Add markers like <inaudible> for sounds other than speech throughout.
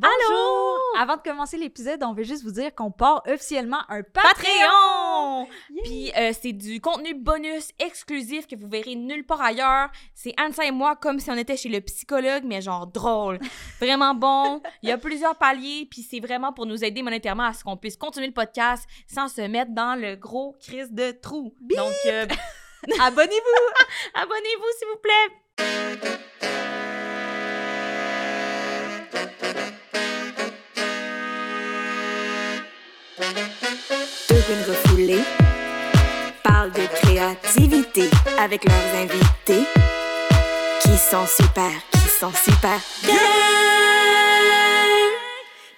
Bonjour! Avant de commencer l'épisode, on veut juste vous dire qu'on part officiellement un Patreon! Patreon! Puis euh, c'est du contenu bonus exclusif que vous verrez nulle part ailleurs. C'est Ansa et moi comme si on était chez le psychologue, mais genre drôle. <laughs> Vraiment bon. Il y a plusieurs paliers, puis c'est vraiment pour nous aider monétairement à ce qu'on puisse continuer le podcast sans se mettre dans le gros crise de trou. Donc, euh, <laughs> Abonnez-vous! <laughs> abonnez-vous s'il vous plaît! Runes refoulées parlent de créativité avec leurs invités qui sont super, qui sont super bien.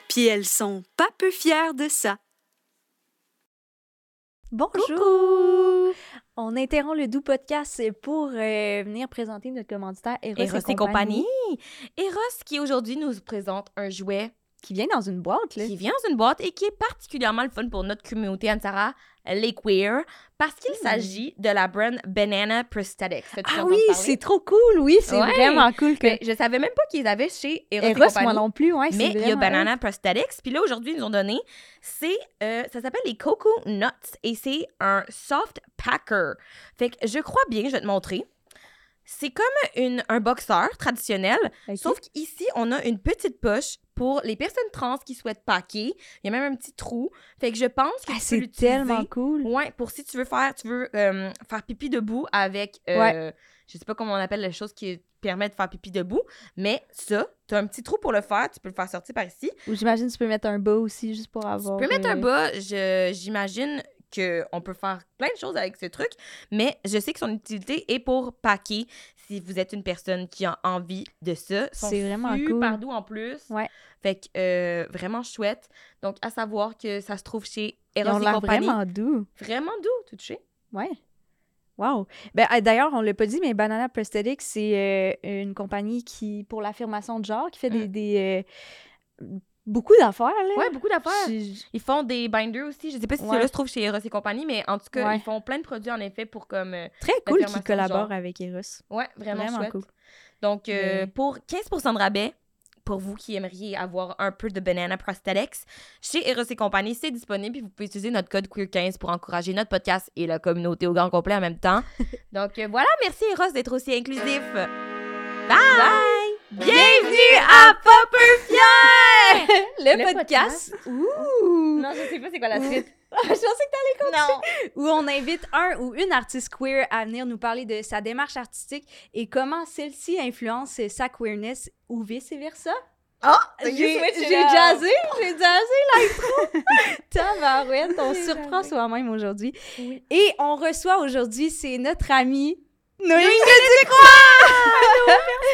Puis elles sont pas peu fières de ça. Bonjour! On interrompt le doux podcast pour euh, venir présenter notre commanditaire Eros, Eros et compagnie. Eros qui aujourd'hui nous présente un jouet Qui vient dans une boîte, là. qui vient dans une boîte et qui est particulièrement le fun pour notre communauté Anne-Sara, les queer, parce qu'il s'agit de la brand Banana Prosthetics. Ah oui, c'est trop cool, oui, c'est Ouais. vraiment cool que... Ben, je savais même pas qu'ils avaient chez Eros, Eros, moi non plus, ouais, Mais il y a Banana Prosthetics. Puis là, aujourd'hui, ils nous ont donné, c'est, euh, ça s'appelle les Coco Nuts et c'est un soft packer. Fait que je crois bien, je vais te montrer. C'est comme une, un boxeur traditionnel, sauf qu'ici, on a une petite poche pour les personnes trans qui souhaitent packer. Il y a même un petit trou. Fait que je pense que Ah, c'est tellement cool. Ouais, pour si tu veux faire, tu veux euh, faire pipi debout avec, euh, je sais pas comment on appelle la chose qui permet de faire pipi debout, mais ça, tu as un petit trou pour le faire, tu peux le faire sortir par ici. Ou j'imagine tu peux mettre un bas aussi, juste pour avoir... Tu peux mettre un bas, j'imagine qu'on peut faire plein de choses avec ce truc, mais je sais que son utilité est pour packer si vous êtes une personne qui a envie de ça. C'est vraiment super cool. doux en plus. Ouais. Fait que euh, vraiment chouette. Donc, à savoir que ça se trouve chez Eros et compagnie. vraiment doux. Vraiment doux, tout touché. Ouais. Wow. Ben, euh, D'ailleurs, on l'a pas dit, mais Banana Prosthetics, c'est euh, une compagnie qui, pour l'affirmation de genre, qui fait des, Mm. des euh, beaucoup d'affaires. là. Ouais, beaucoup d'affaires. Ils font des binders aussi. Je sais pas si Ouais. ceux-là se trouvent chez Eros et compagnie, mais en tout cas, Ouais. ils font plein de produits en effet pour comme. euh, Très cool qu'ils collaborent avec Eros. Ouais, vraiment, Vraiment chouette. cool. Donc, euh, Mais- pour 15 de rabais, pour vous qui aimeriez avoir un peu de Banana Prosthetics, chez Eros et compagnie, c'est disponible. Puis vous pouvez utiliser notre code QUEER15 pour encourager notre podcast et la communauté au grand complet en même temps. <laughs> Donc, euh, voilà, merci Eros d'être aussi inclusif. Bye! Bienvenue à Popper Fier! <laughs> Le, Le podcast. Ouh! non, je sais pas c'est quoi la suite. <laughs> je pensais que t'allais Non. où on invite un ou une artiste queer à venir nous parler de sa démarche artistique et comment celle-ci influence sa queerness ou vice-versa. Oh! J'ai j'ai jazzé, j'ai jazzé l'intro. <laughs> Tabarouette, on surprend soi-même aujourd'hui. Oui. Et on reçoit aujourd'hui, c'est notre amie Noémie <laughs>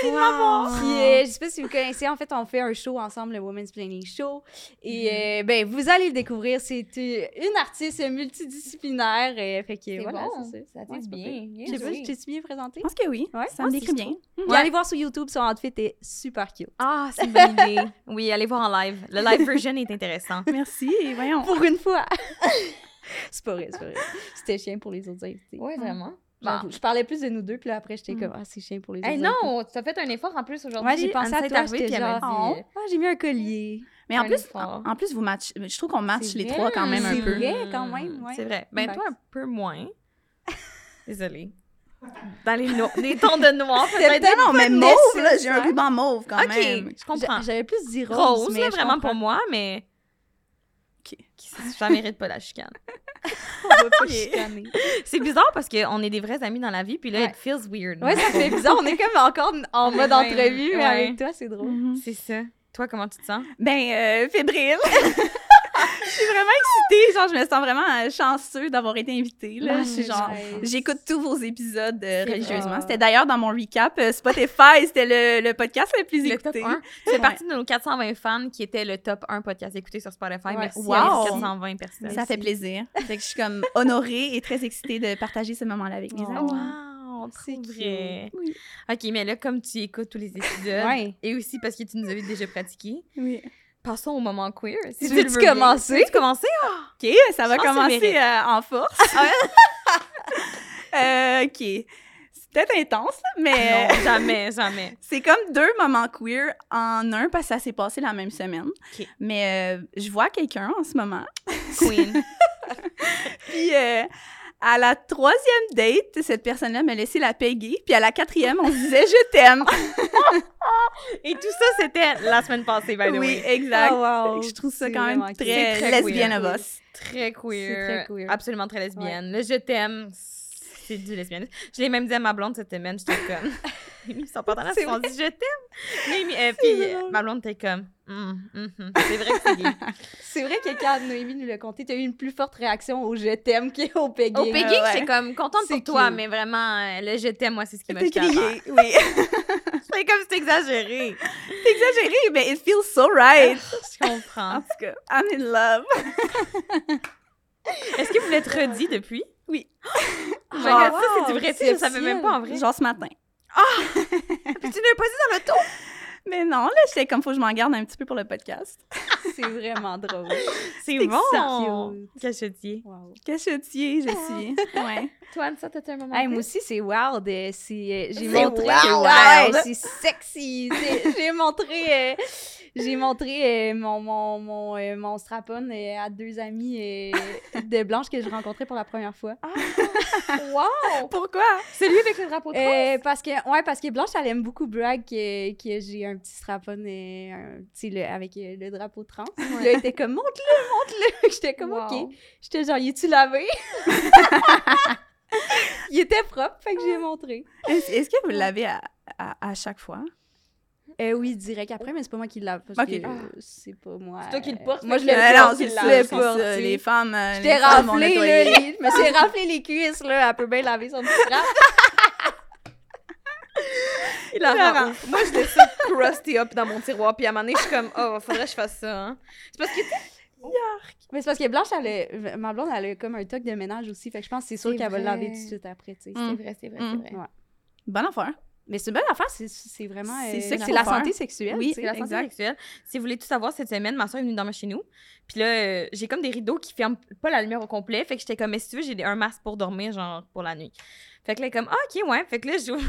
Wow. qui est, je sais pas si vous connaissez, en fait, on fait un show ensemble, le Women's Planning Show. Et euh, ben, vous allez le découvrir. C'est euh, une artiste multidisciplinaire. Et, fait que voilà, bon, c'est ça. ça Ouais, bien, bien Je sais pas, je t'ai bien présenté? Je pense que oui. Ouais, ça me décrit bien. Puis Ouais. allez voir sur YouTube, son outfit est super cute. Ah, c'est une bonne <laughs> idée. Oui, allez voir en live. Le live version est intéressant. <laughs> Merci. Voyons. Pour une fois. c'est pas vrai, c'est pas vrai. C'était chien pour les autres invités. Oui, vraiment. Je parlais plus de nous deux, puis là, après, j'étais Mm. comme, ah, c'est chien pour les autres Hey, non, tu as fait un effort en plus aujourd'hui. Ouais, j'ai pensé à toi, j'étais genre, dit, ah, j'ai mis un collier. Mais en Un plus, en, en plus, vous match, je trouve qu'on match C'est les vrai, trois quand même un c'est peu. vrai. quand même, ouais. C'est vrai. Ben, toi, un peu moins. <laughs> Désolée. Dans les, no- les tons de noir. C'était peut-être. Non, mais mauve, là, j'ai un ruban mauve quand OK, même. je comprends. J'a- J'avais plus dit rose, Rose, mais là, je vraiment pour moi, mais OK. ça mérite pas la chicane. <laughs> <laughs> C'est bizarre parce qu'on est des vrais amis dans la vie, puis là, Ouais. it feels weird. Ouais, ça fait bizarre. On est comme encore en mode entrevue, mais ouais. avec toi, c'est drôle. C'est ça. Toi, comment tu te sens? Ben, euh, fébrile. <laughs> je suis vraiment excitée. Genre, je me sens vraiment euh, chanceux d'avoir été invitée. Là. Je suis genre... J'écoute tous vos épisodes euh, C'est religieusement. C'était d'ailleurs dans mon recap euh, Spotify. C'était le, le podcast le plus Le écouté. 1. Tu fais Ouais. partie de nos 420 fans qui étaient le top 1 podcast écouté sur Spotify. Ouais. Merci Wow. à les 420 personnes. Ça fait plaisir. Fait que je suis comme honorée et très excitée de partager ce moment-là avec mes Oh. amis. Wow, C'est vrai. Oui. OK, mais là, comme tu écoutes tous les épisodes, Ouais. et aussi parce que tu nous avais déjà pratiqué, Oui. Passons au moment queer. Si Tu veux commencer? Tu veux commencer? OK, ça va commencer euh, en force. <laughs> <laughs> Euh, OK. peut-être intense, là, mais Non, jamais, jamais. <laughs> c'est comme deux moments queer en un parce que ça s'est passé la même semaine. Mais euh, je vois quelqu'un en ce moment. Queen. Puis à la troisième date, cette personne-là m'a laissé la payer. Puis à la quatrième, on se disait je t'aime. Et tout ça, c'était la semaine passée, by the Oui, way. exact. Oh, wow. Fait Je trouve ça quand même très, lesbienne queer. of us. Très queer. C'est très queer. Absolument très lesbienne. Le je t'aime, c'est du lesbianisme. Je l'ai même dit à ma blonde cette semaine, j'étais comme. <laughs> Ils sont pas dans la C'est on dit je t'aime. Mais, euh, puis euh, ma blonde était comme. Hum, hum, hum. C'est vrai que c'est gay. <laughs> C'est vrai que quand Noémie nous l'a conté, t'as eu une plus forte réaction au je t'aime qu'au pegging. Au Peggy, ouais. j'étais comme contente pour toi, mais vraiment, euh, le je t'aime, moi, c'est ce qui m'a crié, oui. <laughs> C'est comme si exagéré. C'est exagéré, mais it feels so right. <laughs> Je comprends. En tout cas, I'm in love. Est-ce que vous l'êtes redit depuis? Oui. <gasps> Oh wow, ça, c'est du vrai. Sais, je savais même pas en vrai. Genre ce matin. Puis tu l'as pas dit dans l'auto? Mais non, là, j'étais comme, faut que je m'en garde un petit peu pour le podcast. <laughs> C'est vraiment drôle. <laughs> C'est bon. Cachetier. Wow. Cachetier, je suis. <laughs> Ouais. Toi, ça, t'as un moment. Hey, moi aussi, c'est wild. euh, c'est, euh, j'ai montré. Ouais, c'est sexy. c'est- j'ai montré. euh, j'ai montré euh, mon, mon, mon, euh, mon strap-on euh, à deux amis euh, de Blanche que je rencontrais pour la première fois. Wow! Pourquoi? Celui avec le drapeau de France? Euh, parce que ouais parce que Blanche elle aime beaucoup brag que, que j'ai un petit strap-on euh, un petit le- avec euh, le drapeau trans. Puis Là, elle était comme montre-le, montre-le. <laughs> J'étais comme Wow. OK. J'étais genre y tu lavé? <laughs> Il était propre, fait que j'ai montré. Est-ce que vous l'avez à, à, à chaque fois? Euh, oui, direct après, mais c'est pas moi qui le lave parce que euh, c'est pas moi. C'est toi qui le portes, Moi, fait je que- le Euh, non, porte, c'est je le tu Les femmes, raflé, là, les- je me suis raflé les cuisses, là. Elle peut bien laver son petit strap. <laughs> Il. Moi, je laisse ça crusty up dans mon tiroir, puis à un moment donné, je suis comme, oh, faudrait que je fasse ça. hein. C'est parce que Mais c'est parce que Blanche, elle a- ma blonde, elle a comme un toc de ménage aussi. Fait que je pense que c'est sûr qu'elle va le laver tout de suite après, tu sais. Mm. c'est vrai, c'est vrai, Mm. c'est vrai. Ouais. Bonne affaire. Mais c'est une bonne affaire, c'est- vraiment. C'est euh, ça la faire. santé sexuelle. Oui. C'est la santé Exact. sexuelle. Si vous voulez tout savoir, cette semaine, ma soeur est venue dormir chez nous. Puis là, euh, j'ai comme des rideaux qui ferment pas la lumière au complet. Fait que j'étais comme, mais si tu veux, j'ai un masque pour dormir, genre, pour la nuit. Fait que là, comme, ah, ok, ouais. Fait que là, j'ouvre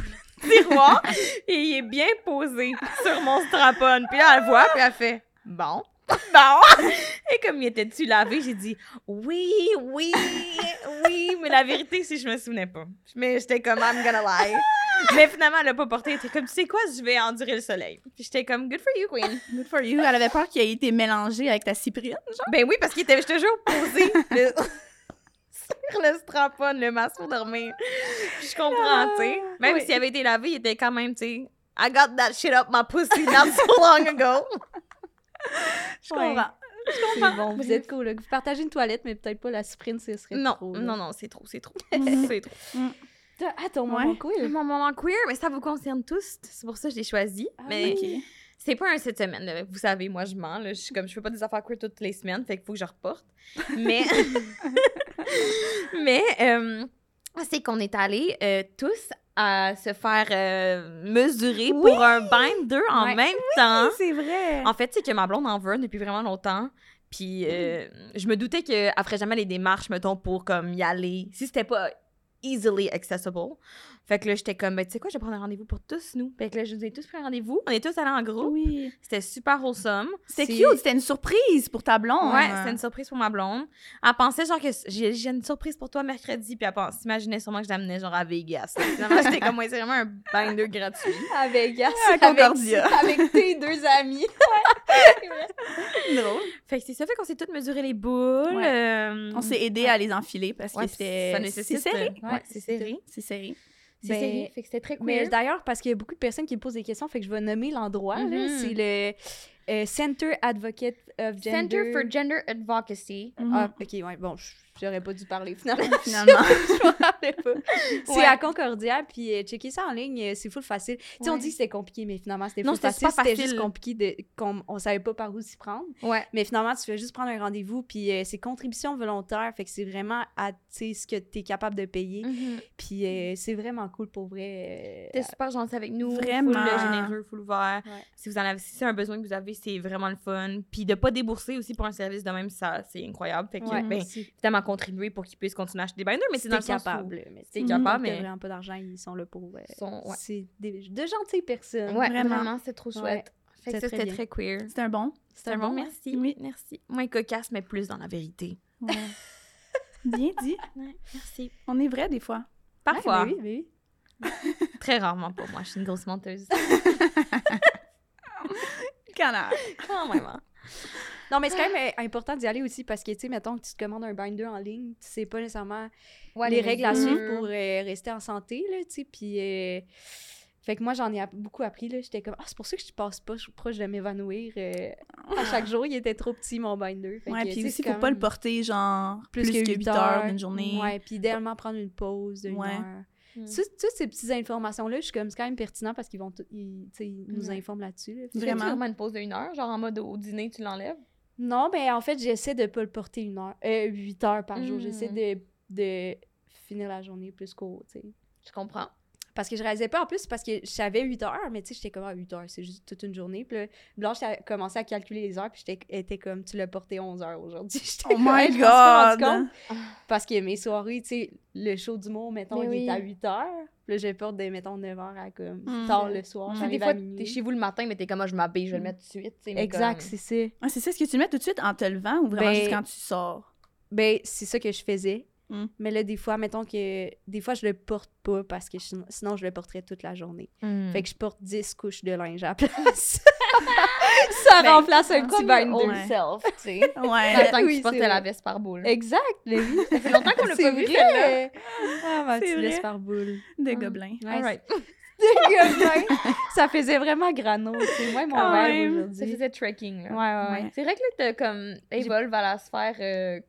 le <laughs> tiroir et il est bien posé sur mon strap-on. Puis là, elle voit, puis elle fait, bon. <laughs> Bon! Et comme il était-tu lavé, j'ai dit oui, oui, oui, mais la vérité, c'est que je me souvenais pas. Mais j'étais comme I'm gonna lie. Mais finalement, elle a pas porté. Elle était comme, tu sais quoi, je vais endurer le soleil. Puis j'étais comme, good for you, queen. Good for you. Elle avait peur qu'il ait été mélangé avec ta cyprine, genre? Ben oui, parce qu'il était, je te jure, posé <laughs> le- sur le strap-on, le masque pour dormir. Je comprends, tu sais. Même oui. s'il avait été lavé, il était quand même, tu sais, I got that shit up my pussy not so long ago. <laughs> <laughs> Je Ouais. comprends. C'est bon, vous êtes cool. là. Vous partagez une toilette, mais peut-être pas la sprint, ce serait Non, trop. là. non, non, c'est trop, c'est trop. <laughs> C'est trop. T'as- Ah, ton Ouais. moment cool. Mon moment queer, mais ça vous concerne tous. C'est pour ça que je l'ai choisi. Ah, mais Ok. c'est pas un cette semaine. là. Vous savez, moi, je mens. Là. Je suis comme, je fais pas des affaires queer toutes les semaines, fait qu'il faut que je reporte. Mais, <laughs> mais euh, c'est qu'on est allés euh, tous à se faire euh, mesurer Oui! pour un binder en Ouais. même temps. C'est vrai. En fait, c'est que ma blonde en veut depuis vraiment longtemps. Puis euh, je me doutais qu'elle ferait jamais les démarches, mettons, pour comme y aller. Si c'était pas easily accessible. Fait que là, j'étais comme, ben, tu sais quoi, je vais prendre un rendez-vous pour tous, nous. Fait que là, je nous ai tous pris un rendez-vous. On est tous allés en groupe. Oui. C'était super wholesome. C'était cute. C'était une surprise pour ta blonde. Ouais, c'était une surprise pour ma blonde. Elle pensait genre que j'ai une surprise pour toi mercredi, puis elle s'imaginait sûrement que je l'amenais genre à Vegas. Finalement, j'étais comme, ouais, c'est vraiment un binder gratuit. À Vegas. À avec- Concordia. <laughs> Avec, tes deux amis. <laughs> drôle. Fait que c'est ça, fait qu'on s'est toutes mesuré les boules. Ouais. euh, On s'est aidé à les enfiler parce ouais, que c'était. ça nécessite. C'est serré. Ouais, c'est serré. C'est serré. C'est Ben, serré. Fait que c'était très Mais queer. d'ailleurs, parce qu'il y a beaucoup de personnes qui me posent des questions, fait que je vais nommer l'endroit. là. Mhm. C'est le euh, Center Advocate of Gender. Center for Gender Advocacy. Ah, ok, ouais, bon, j'aurais pas dû parler <laughs> finalement. Finalement. <laughs> je me rappelais pas. C'est Ouais. à Concordia, puis euh, checker ça en ligne, euh, c'est full facile. Tu sais, on dit que c'était compliqué, mais finalement, c'était full facile. C'était juste compliqué, de, qu'on on savait pas par où s'y prendre. Ouais. Mais finalement, tu fais juste prendre un rendez-vous, puis euh, c'est contribution volontaire, fait que c'est vraiment à ce que tu es capable de payer. Puis euh, c'est vraiment cool pour vrai. euh, T'es super gentil avec nous. Vraiment. Full généreux, full ouvert. Ouais. Si vous en avez, si c'est un besoin que vous avez, c'est vraiment le fun. Puis de pas débourser aussi pour un service de même, ça, c'est incroyable. Fait que, ben, évidemment, contribuer pour qu'ils puissent continuer à acheter des binders, mais c'est dans le sens où- capable. Mais si capable, mais- vraiment pas d'argent, ils sont là pour. euh, sont- ouais. C'est des- de gentilles personnes. Ouais, Vraiment. vraiment, c'est trop Ouais. chouette. Fait que C'est ça, c'était très queer. C'est un bon. C'est un bon, merci. Oui. Merci. Moins cocasse, mais plus dans la vérité. Ouais. <laughs> Bien dit. Merci. On est vrai des fois. Parfois. Mais oui, mais oui. <laughs> Très rarement pour moi. Je suis une grosse menteuse. <laughs> Canard. Quand même. Non, mais c'est quand même important d'y aller aussi parce que, tu sais, mettons que tu te commandes un binder en ligne, tu sais pas nécessairement Ouais, les règles à suivre pour euh, rester en santé, là, tu sais. Puis, euh, fait que moi, j'en ai beaucoup appris, là. J'étais comme, ah, c'est pour ça que je passe pas je- proche de m'évanouir. euh, à chaque jour, il était trop petit, mon binder. Fait Ouais, puis aussi, faut pas le porter, genre, plus, plus, que huit 8 heures d'une journée. Ouais, puis idéalement prendre une pause d'une Ouais. heure. Mm. Tu sais, toutes ces petites informations-là, je suis comme, c'est quand même pertinent parce qu'ils vont, tout- ils, tu sais, ils nous informent là-dessus. là. Tu Vraiment. vraiment une pause de une heure? Genre en mode au dîner, tu l'enlèves? Non, ben en fait, j'essaie de pas le porter une heure, euh, 8 heures par jour. J'essaie de, de finir la journée plus court, tu sais. Je comprends. Parce que je réalisais pas en plus, parce que je savais 8 heures, mais tu sais, j'étais comme, ah, 8 heures, c'est juste toute une journée. Puis là, Blanche a commencé à calculer les heures, puis j'étais était comme, tu l'as porté 11 heures aujourd'hui. <laughs> J'étais Oh comme, my pas rendu God! compte. Parce que mes soirées, tu sais, le show d'humour, mettons, Mais il oui. est à 8 heures. Puis là, je porte de, mettons, 9 heures à comme Mm. tard le soir. Tu sais, J'arrive des fois, t'es chez vous le matin, mais t'es comme, moi, je m'habille, je vais le mettre tout de suite. Exact, comme- c'est ça. Ah, c'est ça, est-ce que tu le mets tout de suite en te levant ou vraiment Ben, juste quand tu sors? Ben, c'est ça que je faisais. Mm. Mais là, des fois, mettons que. Des fois, je le porte pas parce que sinon, sinon je le porterais toute la journée. Mm. Fait que je porte 10 couches de linge à la place. <laughs> ça Ben, remplace un petit old Ouais. self, tu sais. Ouais. Dans le temps que Oui, tu portais la veste par boule. Exact, oui. Ça fait longtemps qu'on l'a pas vu, celle-là. Ah, ma C'est petite par boule. de Ah. gobelins. Ouais, All right. <laughs> c'est- Gobelin. ça faisait vraiment grano. C'est moi mon verre même. Ça aujourd'hui. faisait trekking, là. Ouais, ouais, ouais. Ouais. C'est vrai que là, t'as comme évolve à la sphère. euh,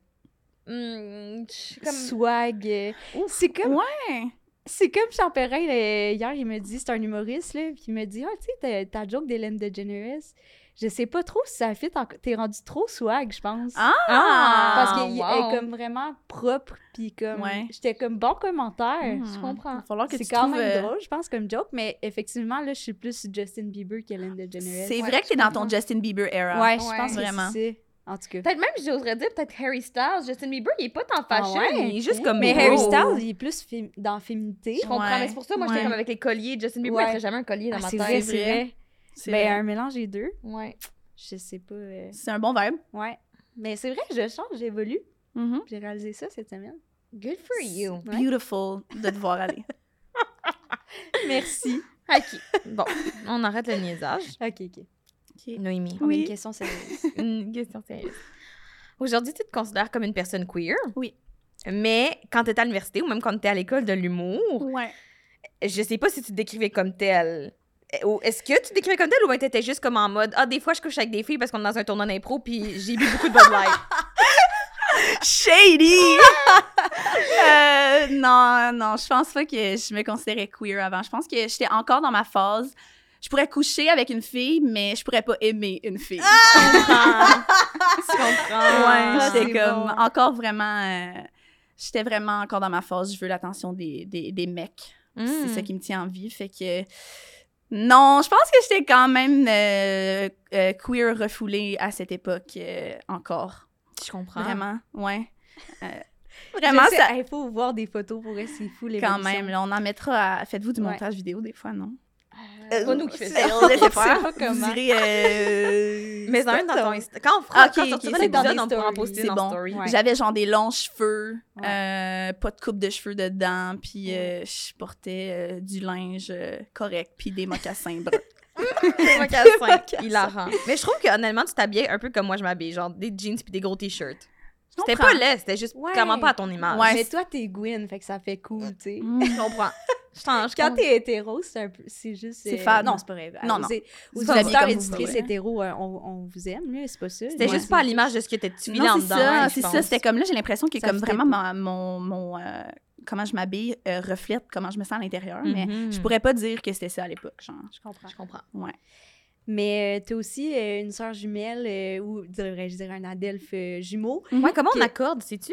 hmm, je- comme. Swag. C'est comme Ouais. C'est comme Jean Perrin, là, hier, il me dit, c'est un humoriste, là, puis il me dit, ah, tu sais, ta, joke d'Hélène DeGeneres, je sais pas trop si ça fit, t'es rendu trop swag, je pense. Ah! Parce qu'il wow. est comme vraiment propre, puis comme, Ouais. j'étais comme bon commentaire. Hmm. Je comprends. Falloir que C'est quand même euh, drôle, je pense, comme joke, mais effectivement, là, je suis plus Justin Bieber qu'Hélène DeGeneres. C'est Ouais, vrai que t'es dans ton comprends. Justin Bieber era. Ouais, je pense Vraiment. que. En tout cas. Peut-être même, j'oserais dire, peut-être Harry Styles. Justin Bieber, il est pas tant fashion, Ah ouais? il est juste comme. Mais beau. Harry Styles, il est plus fém- dans féminité. Je comprends, Ouais. mais c'est pour ça, moi, j'étais comme avec les colliers. Justin Bieber, Ouais. il ferait jamais un collier dans Ah, ma c'est tête. vrai, C'est vrai. C'est Ben, vrai. un mélange des deux. Ouais. Je sais pas. euh, C'est un bon vibe. Ouais. Mais c'est vrai, je change, j'évolue. Mhm. J'ai réalisé ça cette semaine. Good for you. Ouais. Beautiful de te voir aller. <laughs> Merci. OK. Bon, on arrête le niaisage. Ok, ok. Noémie, On a Oui. une question sérieuse. <laughs> une question sérieuse. Aujourd'hui, tu te considères comme une personne queer? Oui. Mais quand tu étais à l'université ou même quand tu étais à l'école de l'humour, Ouais. je sais pas si tu te décrivais comme telle. Eh, Est-ce que tu te décrivais comme telle ou bien t'étais juste comme en mode Ah, des fois je couche avec des filles parce qu'on est dans un tournoi d'impro puis j'ai bu beaucoup de Bud Light. <laughs> Shady! <laughs> Euh, non, non, je pense pas que je me considérais queer avant. Je pense que j'étais encore dans ma phase. Je pourrais coucher avec une fille, mais je pourrais pas aimer une fille. <laughs> tu comprends? ouais, Ah, j'étais c'est comme bon. encore vraiment. euh, j'étais vraiment encore dans ma phase. Je veux l'attention des, des, des mecs. Mm. C'est ça qui me tient en vie. Fait que. Non, je pense que j'étais quand même euh, euh, queer refoulée à cette époque euh, encore. Je comprends. Vraiment, ouais. Euh, <laughs> vraiment, ça. Il faut voir des photos pour c'est fou les Quand même, là, on en mettra à... Faites-vous du Ouais. montage vidéo des fois, non? C'est pas nous qui faisons C'est- ça. on <laughs> pas comment. Euh, <laughs> Mais un c'est dans ton Insta. Quand on fera, Ok, quand on ok, sortira c'est l'épisode, bon. on pourra en poster C'est dans bon. Story. Ouais. J'avais genre des longs cheveux, Ouais. euh, pas de coupe de cheveux dedans, puis euh, je portais euh, du linge euh, correct, puis des mocassins bruns. <laughs> Des mocassins. Hilarant. Mais je trouve que honnêtement, tu t'habillais un peu comme moi je m'habille, genre des jeans puis des gros t-shirts. C'était pas laid, c'était juste Ouais. clairement pas à ton image. Ouais. Mais toi, t'es Gwyn, fait que ça fait cool, tu sais. Mm. Je comprends. Je t'en- je Quand t'es hétéro, c'est un peu. C'est juste. C'est euh, fade. Non, c'est pas vrai. Non, non. Vous auditeurs voulez. hétéros, euh, on, on vous aime, là, c'est pas ça. C'était Ouais. juste pas à l'image de ce que vis Non, en c'est dedans. hein, c'est ça. C'était comme là, j'ai l'impression que comme vraiment ma- mon, mon euh, comment je m'habille euh, reflète comment je me sens à l'intérieur, mais Mhm. je pourrais pas dire que c'était ça à l'époque, genre. Je comprends. Je comprends. Ouais. Mais euh, t'as aussi euh, une sœur jumelle, euh, ou devrais-je dire un adelphe euh, jumeau. Ouais, comment on accorde, sais-tu?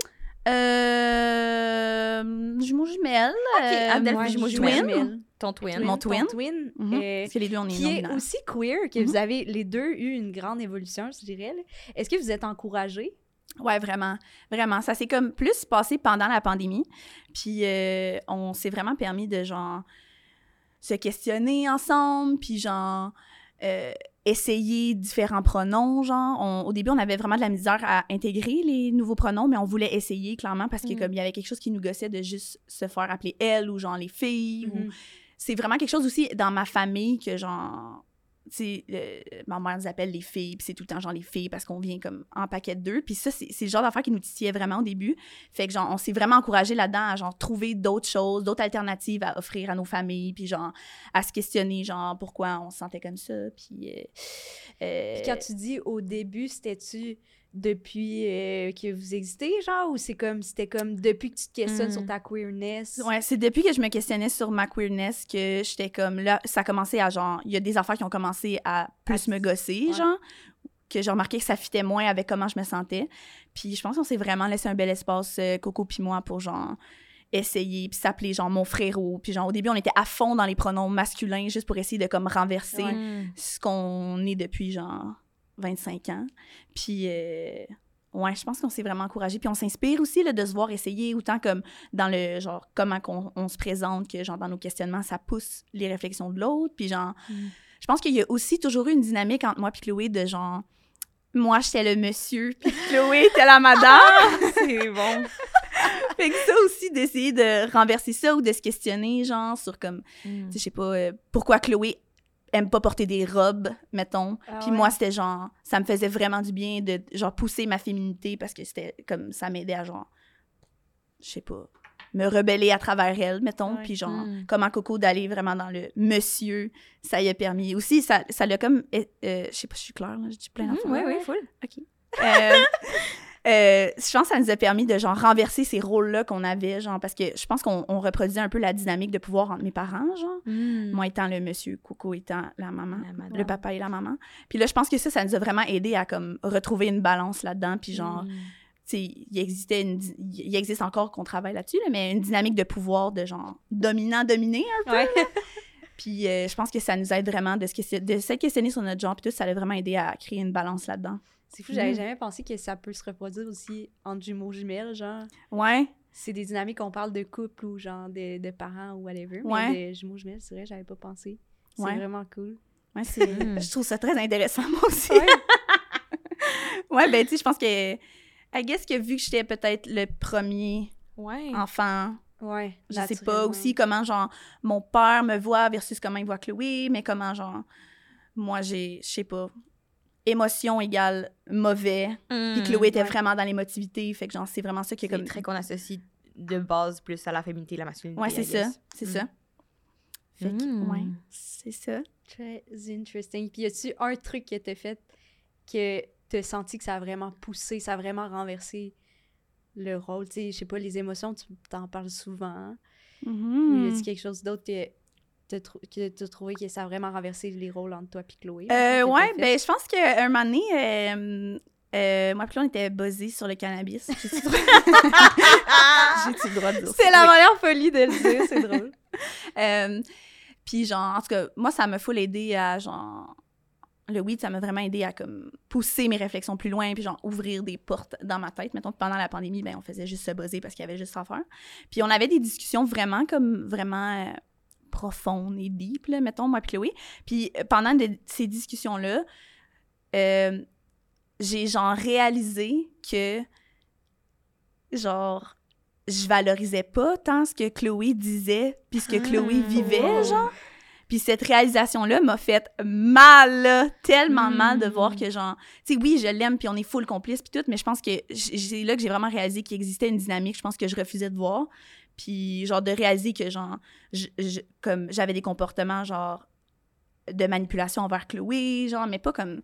Euh, jumeaux jumelles. Ok, Adèle, moi, jumeaux twin. jumelles. Ton twin. Mon Ton twin. twin, Mhm. euh, Parce que les deux, on est qui est aussi queer, que Mhm. vous avez les deux eu une grande évolution, je dirais. Est-ce que vous êtes encouragés? Ouais, vraiment. Vraiment. Ça s'est comme plus passé pendant la pandémie. Puis euh, on s'est vraiment permis de, genre, se questionner ensemble. Puis, genre, euh, essayer différents pronoms, genre. On- au début, on avait vraiment de la misère à intégrer les nouveaux pronoms, mais on voulait essayer, clairement, parce que, Mm. comme, il y avait quelque chose qui nous gossait de juste se faire appeler elle ou, genre, les filles. ou- Mhm. c'est vraiment quelque chose aussi dans ma famille que genre euh, ma mère nous appelle les filles, puis c'est tout le temps genre les filles parce qu'on vient comme en paquet de deux. Puis ça, c'est c'est le genre d'affaire qui nous titillait vraiment au début. Fait que genre, on s'est vraiment encouragé là-dedans à genre trouver d'autres choses, d'autres alternatives à offrir à nos familles, puis genre à se questionner genre pourquoi on se sentait comme ça. Puis, euh, euh, Puis quand tu dis au début, c'était-tu depuis euh, que vous existez, genre, ou c'est comme, c'était comme depuis que tu te questionnes sur ta queerness? Ouais, c'est depuis que je me questionnais sur ma queerness que j'étais comme là, ça a commencé à genre, il y a des affaires qui ont commencé à plus À- me gosser, ouais. genre, que j'ai remarqué que ça fitait moins avec comment je me sentais. Puis je pense qu'on s'est vraiment laissé un bel espace, euh, Coco puis moi, pour genre essayer, puis s'appeler genre mon frérot. Puis genre au début, on était à fond dans les pronoms masculins juste pour essayer de comme renverser Ouais. Ce qu'on est depuis genre 25 ans. Puis, euh, ouais, je pense qu'on s'est vraiment encouragé. Puis on s'inspire aussi là, de se voir essayer, autant comme dans le genre, comment on se présente, que genre dans nos questionnements, ça pousse les réflexions de l'autre. Puis genre, Mm. je pense qu'il y a aussi toujours eu une dynamique entre moi et Chloé de genre, moi j'étais le monsieur, puis Chloé était la madame. C'est bon. <laughs> fait que ça aussi, d'essayer de renverser ça ou de se questionner, genre, sur comme, Mm. tu sais, je sais pas, euh, pourquoi Chloé aime pas porter des robes, mettons. Ah Puis ouais. moi, c'était genre, ça me faisait vraiment du bien de, genre, pousser ma féminité parce que c'était comme, ça m'aidait à, genre, je sais pas, me rebeller à travers elle, mettons. Puis genre, Mm. comment Coco d'aller vraiment dans le monsieur, ça y a permis. Aussi, ça ça l'a comme, euh, euh, je sais pas si je suis claire, là, je dis plein d'affaires. oui, oui, full. Euh, <laughs> euh, je pense que ça nous a permis de genre renverser ces rôles-là qu'on avait, genre parce que je pense qu'on on reproduisait un peu la dynamique de pouvoir entre mes parents, genre. Mm. Moi étant le monsieur, Coco étant la maman, La le papa et la maman. Puis là, je pense que ça, ça nous a vraiment aidé à comme retrouver une balance là-dedans, puis genre, Mm. tu sais, il existait une, il existe encore qu'on travaille là-dessus, là, mais une dynamique de pouvoir de genre dominant-dominé un peu. Ouais. <laughs> Puis euh, je pense que ça nous aide vraiment de se, de se questionner sur notre genre, puis tout, ça a vraiment aidé à créer une balance là-dedans. C'est fou, j'avais Mm. jamais pensé que ça peut se reproduire aussi entre jumeaux jumelles, genre. Ouais. C'est des dynamiques, on parle de couple ou genre de, de parents ou whatever, mais Ouais. de jumeaux jumelles, c'est vrai, j'avais pas pensé. C'est Ouais. vraiment cool. Ouais, c'est, Mm. je trouve ça très intéressant, <laughs> moi aussi. Ouais. <laughs> Ouais, ben, tu sais, je pense que, I guess que vu que j'étais peut-être le premier Ouais. enfant, Ouais. je sais pas aussi comment, genre, mon père me voit versus comment il voit Chloé, mais comment, genre, moi, j'ai, je sais pas, émotion égale mauvais, puis Chloé était ouais. vraiment dans l'émotivité, fait que, genre, c'est vraiment ça qui est C'est comme... très qu'on associe de base plus à la féminité et la masculinité. Ouais, c'est ça, c'est Mm. ça. Fait que, Mm. ouais, c'est ça. Très interesting. Puis y a-tu un truc que t'as fait que t'as senti que ça a vraiment poussé, ça a vraiment renversé le rôle? Tu sais, je sais pas, les émotions, tu t'en parles souvent. Ou Mhm. y a-tu quelque chose d'autre que que t'as trouvé que ça a vraiment renversé les rôles entre toi et Chloé? Euh, ouais, ben je pense qu'un moment donné, euh, euh, moi puis on était buzzés sur le cannabis. J'ai-tu le droit- J'ai-tu le droit de dire? C'est la Oui. manière folie de le dire, c'est <laughs> drôle. Euh, puis genre, en tout cas, moi, ça m'a full aidé à genre... Le weed, ça m'a vraiment aidé à comme pousser mes réflexions plus loin, puis genre ouvrir des portes dans ma tête. Mettons que pendant la pandémie, ben on faisait juste se buzzer parce qu'il y avait juste ça à faire. Puis on avait des discussions vraiment comme vraiment profondes et deep, là, mettons, moi puis Chloé. Puis euh, pendant de- ces discussions-là, euh, j'ai genre réalisé que genre je valorisais pas tant ce que Chloé disait puis ce que Chloé Ah. vivait genre puis cette réalisation là m'a fait mal là, tellement mal de voir que genre tu sais oui je l'aime puis on est full complice puis tout mais je pense que c'est là que j'ai vraiment réalisé qu'il existait une dynamique je pense que je refusais de voir puis genre de réaliser que genre je- je- comme j'avais des comportements genre de manipulation envers Chloé genre mais pas comme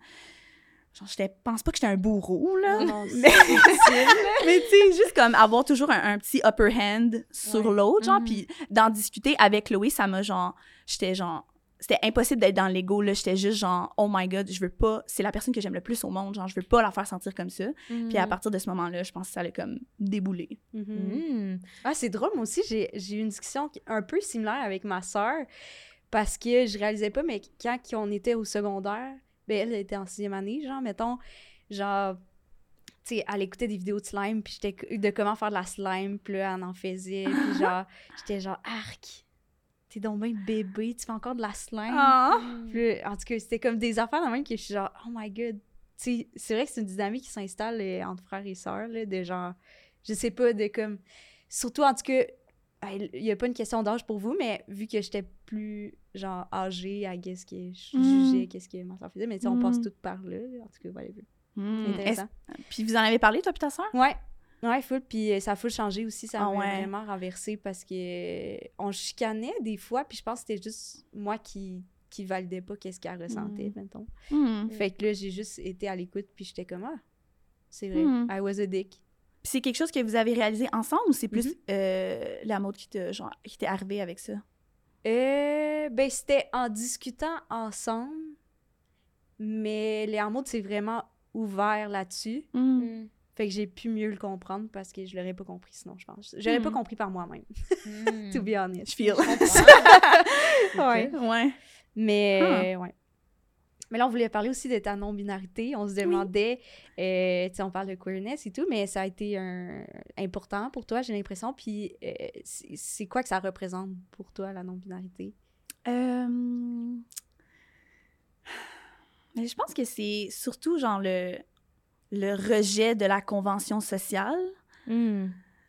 genre je pense pas que j'étais un bourreau là Non, mais, <laughs> mais tu sais, juste comme avoir toujours un, un petit upper hand sur Ouais. l'autre, genre, Mhm. puis d'en discuter avec Chloé, ça m'a genre, j'étais genre, c'était impossible d'être dans l'ego, là. J'étais juste genre, oh my god, je veux pas, c'est la personne que j'aime le plus au monde, genre, je veux pas la faire sentir comme ça. Puis à partir de ce moment-là, je pense que ça allait comme débouler. Mhm. Mm. Ah, c'est drôle, moi aussi, j'ai j'ai eu une discussion un peu similaire avec ma sœur parce que je réalisais pas, mais quand on était au secondaire, ben elle était en sixième année, genre, mettons, genre, tu sais, elle écoutait des vidéos de slime, puis j'étais de comment faire de la slime, puis là, elle en faisait, puis <laughs> genre, j'étais genre, arc, t'es donc bien bébé, tu fais encore de la slime. Ah! Puis en tout cas, c'était comme des affaires dans même que je suis genre, oh my god. C'est vrai que c'est une dynamique qui s'installe euh, entre frères et sœurs, là, de genre, je sais pas, de comme. Surtout, en tout cas, il y a pas une question d'âge pour vous, mais vu que j'étais plus, genre, âgée à qu'est-ce que je Mm. jugeais, qu'est-ce que ma soeur faisait, mais on passe Mm. tout par là. En tout cas, voilà. C'est intéressant. Puis vous en avez parlé, toi puis ta soeur? Ouais. Ouais, full. Puis euh, ça a full changé aussi. Ça Ah m'a ouais. vraiment renversé parce que euh, on chicanait des fois. Puis je pense que c'était juste moi qui, qui validais pas qu'est-ce qu'elle ressentait, Mm. mettons. Hmm. Fait que là, j'ai juste été à l'écoute, puis j'étais comme, ah, c'est vrai, Hmm. I was a dick. Puis c'est quelque chose que vous avez réalisé ensemble ou c'est plus Mhm. euh, la mode qui t'a genre, qui t'est arrivée avec ça? Euh, ben, c'était en discutant ensemble, mais les c'est vraiment ouvert là-dessus. Hmm. Fait que j'ai pu mieux le comprendre parce que je l'aurais pas compris sinon, je pense. J'aurais pas Hmm. compris par moi-même, Mm. <laughs> to be honest. Je feel. <laughs> Ouais. ouais. Mais, ouais. Mais là, on voulait parler aussi de ta non-binarité. On se demandait, euh, tu sais, on parle de queerness et tout, mais ça a été un- important pour toi, j'ai l'impression. Puis, euh, c'est quoi que ça représente pour toi, la non-binarité? Euh, je pense que c'est surtout genre le, le rejet de la convention sociale. Mm.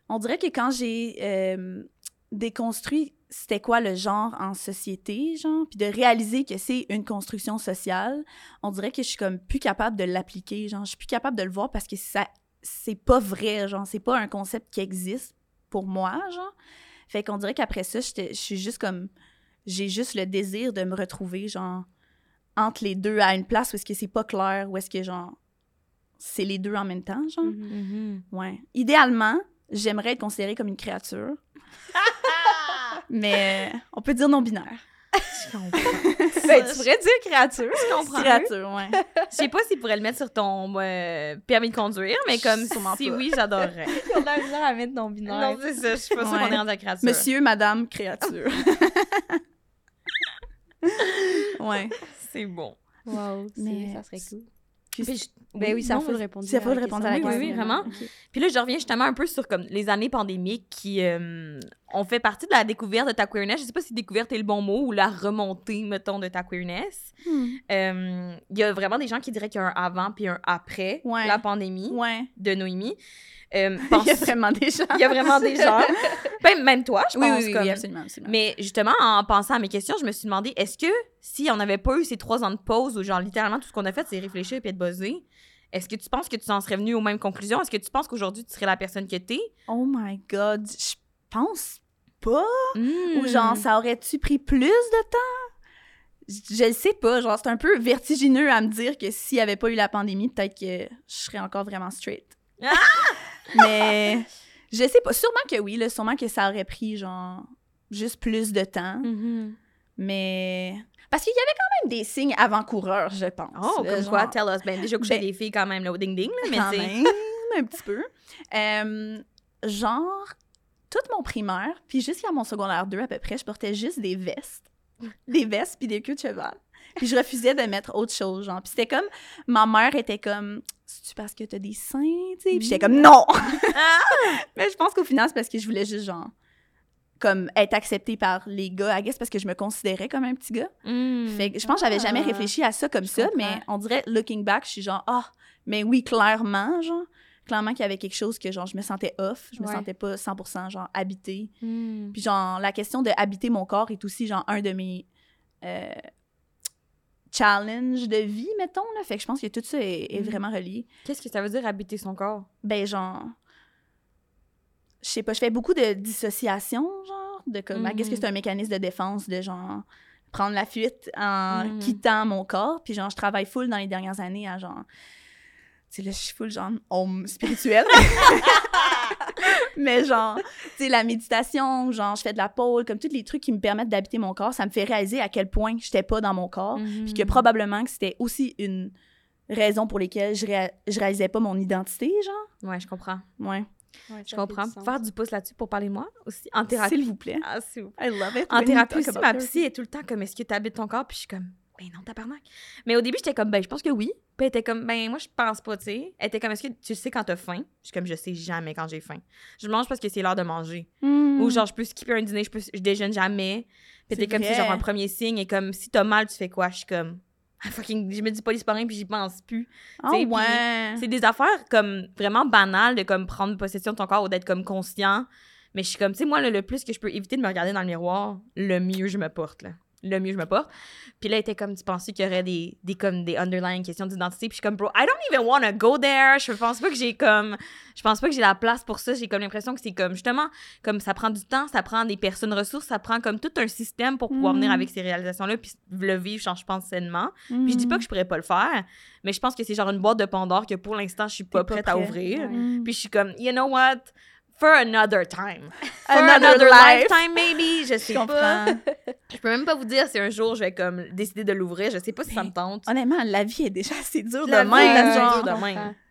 On dirait que quand j'ai euh, déconstruit c'était quoi le genre en société, genre, puis de réaliser que c'est une construction sociale, on dirait que je suis comme plus capable de l'appliquer, genre, je suis plus capable de le voir parce que ça, c'est pas vrai, genre, c'est pas un concept qui existe pour moi, genre. Fait qu'on dirait qu'après ça, je suis juste comme, j'ai juste le désir de me retrouver, genre, entre les deux à une place où est-ce que c'est pas clair, où est-ce que, genre, c'est les deux en même temps, genre. Mhm. Ouais. Idéalement, j'aimerais être considérée comme une créature. <laughs> Mais euh, on peut dire non-binaire. Je comprends. <laughs> Ben, tu pourrais dire créature. Je comprends. Créature, ouais. <laughs> Je sais pas s'ils pourraient le mettre sur ton euh, permis de conduire, mais comme Sûrement si pas. oui, j'adorerais. On a besoin à mettre non-binaire. non, c'est ça. Je suis pas sûre Ouais. qu'on est rendu à la créature. Monsieur, madame, créature. ouais. C'est bon. Wow, c'est- Mais- ça serait cool. Puis- Puis je- Ben oui, ça faut le répondre. Ça faut le répondre à la question. oui, oui, vraiment. Puis là, je reviens justement un peu sur comme les années pandémiques qui euh, ont fait partie de la découverte de ta queerness. Je sais pas si découverte est le bon mot ou la remontée, mettons, de ta queerness. Hmm. Euh, Il y a vraiment des gens qui diraient qu'il y a un avant puis un après Ouais. la pandémie Ouais. de Noémie. Euh, <laughs> Il y a vraiment des gens. Il y a vraiment des gens. <laughs> Ben, même toi, je pense. oui, oui, comme- oui, absolument, absolument. Mais justement, en pensant à mes questions, je me suis demandé, est-ce que si on n'avait pas eu ces trois ans de pause où, genre, littéralement, tout ce qu'on a fait, c'est réfléchir et être buzzé, est-ce que tu penses que tu en serais venu aux mêmes conclusions? Est-ce que tu penses qu'aujourd'hui, tu serais la personne que t'es? Oh my God, je pense pas? Hmm. Ou genre, ça aurait-tu pris plus de temps? Je, je le sais pas. Genre, c'est un peu vertigineux à me dire que s'il n'y avait pas eu la pandémie, peut-être que je serais encore vraiment straight. Ah! Mais je sais pas. Sûrement que oui, là, sûrement que ça aurait pris, genre, juste plus de temps. Mhm. Mais. Parce qu'il y avait quand même des signes avant-coureurs, je pense. Oh, là, comme quoi, genre, tell us. Ben, déjà couché Ben- des filles quand même, là, au ding-ding, là, mais quand tu un petit peu. <laughs> Euh, genre, toute mon primaire, puis jusqu'à mon secondaire 2 à peu près, je portais juste des vestes. Des vestes puis des queues de cheval. Puis je refusais de mettre autre chose, genre. Puis c'était comme, ma mère était comme, c'est-tu parce que t'as des seins, tu sais? Puis j'étais comme, non! <laughs> Mais je pense qu'au final, c'est parce que je voulais juste, genre, comme être acceptée par les gars, I guess, parce que je me considérais comme un petit gars. Hmm. Fait que je pense que j'avais jamais Ah, réfléchi à ça comme je ça, comprends. mais on dirait, looking back, je suis genre, ah, mais oui, clairement, genre, clairement qu'il y avait quelque chose que, genre, je me sentais off, je me Ouais. sentais pas 100%, genre, habitée. Hmm. Puis, genre, la question de habiter mon corps est aussi, genre, un de mes euh, challenges de vie, mettons, là. Fait que je pense que tout ça est, est Mhm. vraiment relié. Qu'est-ce que ça veut dire habiter son corps? Ben, genre, je sais pas, je fais beaucoup de dissociation, genre, de comme, qu'est-ce que c'est un mécanisme de défense de, genre, prendre la fuite en quittant mon corps. Puis, genre, je travaille full dans les dernières années à, genre, tu sais, là, je suis full, genre, homme spirituel. <laughs> mais genre, tu sais, la méditation, genre, je fais de la pole, comme tous les trucs qui me permettent d'habiter mon corps, ça me fait réaliser à quel point j'étais pas dans mon corps. Mhm. Puis que probablement que c'était aussi une raison pour lesquelles je, réa- je réalisais pas mon identité, genre. Ouais, je comprends. Ouais. Ouais, Je comprends. du. Faire du pouce là-dessus pour parler de moi aussi. En thérapie. S'il vous plaît. Ah, s'il vous plaît. I love it. En thérapie aussi, ma psy est tout le temps comme est-ce que tu habites ton corps? Puis je suis comme ben non, tabarnak. Mais au début, j'étais comme ben je pense que oui. Puis elle était comme ben moi je pense pas, tu sais. Elle était comme est-ce que tu sais quand t'as faim? Je suis comme je sais jamais quand j'ai faim. Je mange parce que c'est l'heure de manger. Mm. Ou genre je peux skipper un dîner, je, peux, je déjeune jamais. Puis C'est t'es comme si vrai. genre un premier signe et comme si t'as mal, tu fais quoi? Je suis comme ah, fucking, je me dis pas rien puis j'y pense plus. Puis ouais. C'est des affaires comme vraiment banales de comme prendre possession de ton corps ou d'être comme conscient. Mais je suis comme, tu sais, moi, le plus que je peux éviter de me regarder dans le miroir, le mieux je me porte, là. Le mieux je me porte. Puis là, elle était comme, tu pensais qu'il y aurait des, des, comme, des underlying questions d'identité? Puis je suis comme, bro, I don't even want to go there. Je pense pas que j'ai comme, je pense pas que j'ai la place pour ça. J'ai comme l'impression que c'est comme, justement, comme ça prend du temps, ça prend des personnes ressources, ça prend comme tout un système pour pouvoir Mm. venir avec ces réalisations-là, puis le vivre, genre, je pense, sainement. Puis je dis pas que je pourrais pas le faire, mais je pense que c'est genre une boîte de Pandore que pour l'instant, je suis pas prête à ouvrir. Mm. Puis je suis comme, you know what? For another time. <laughs> For Another another, life. lifetime, maybe. Je sais Je pas. <laughs> Je peux même pas vous dire si un jour je vais comme décider de l'ouvrir. Je sais pas si ça me tente. Honnêtement, la vie est déjà assez dure de La même. genre. de.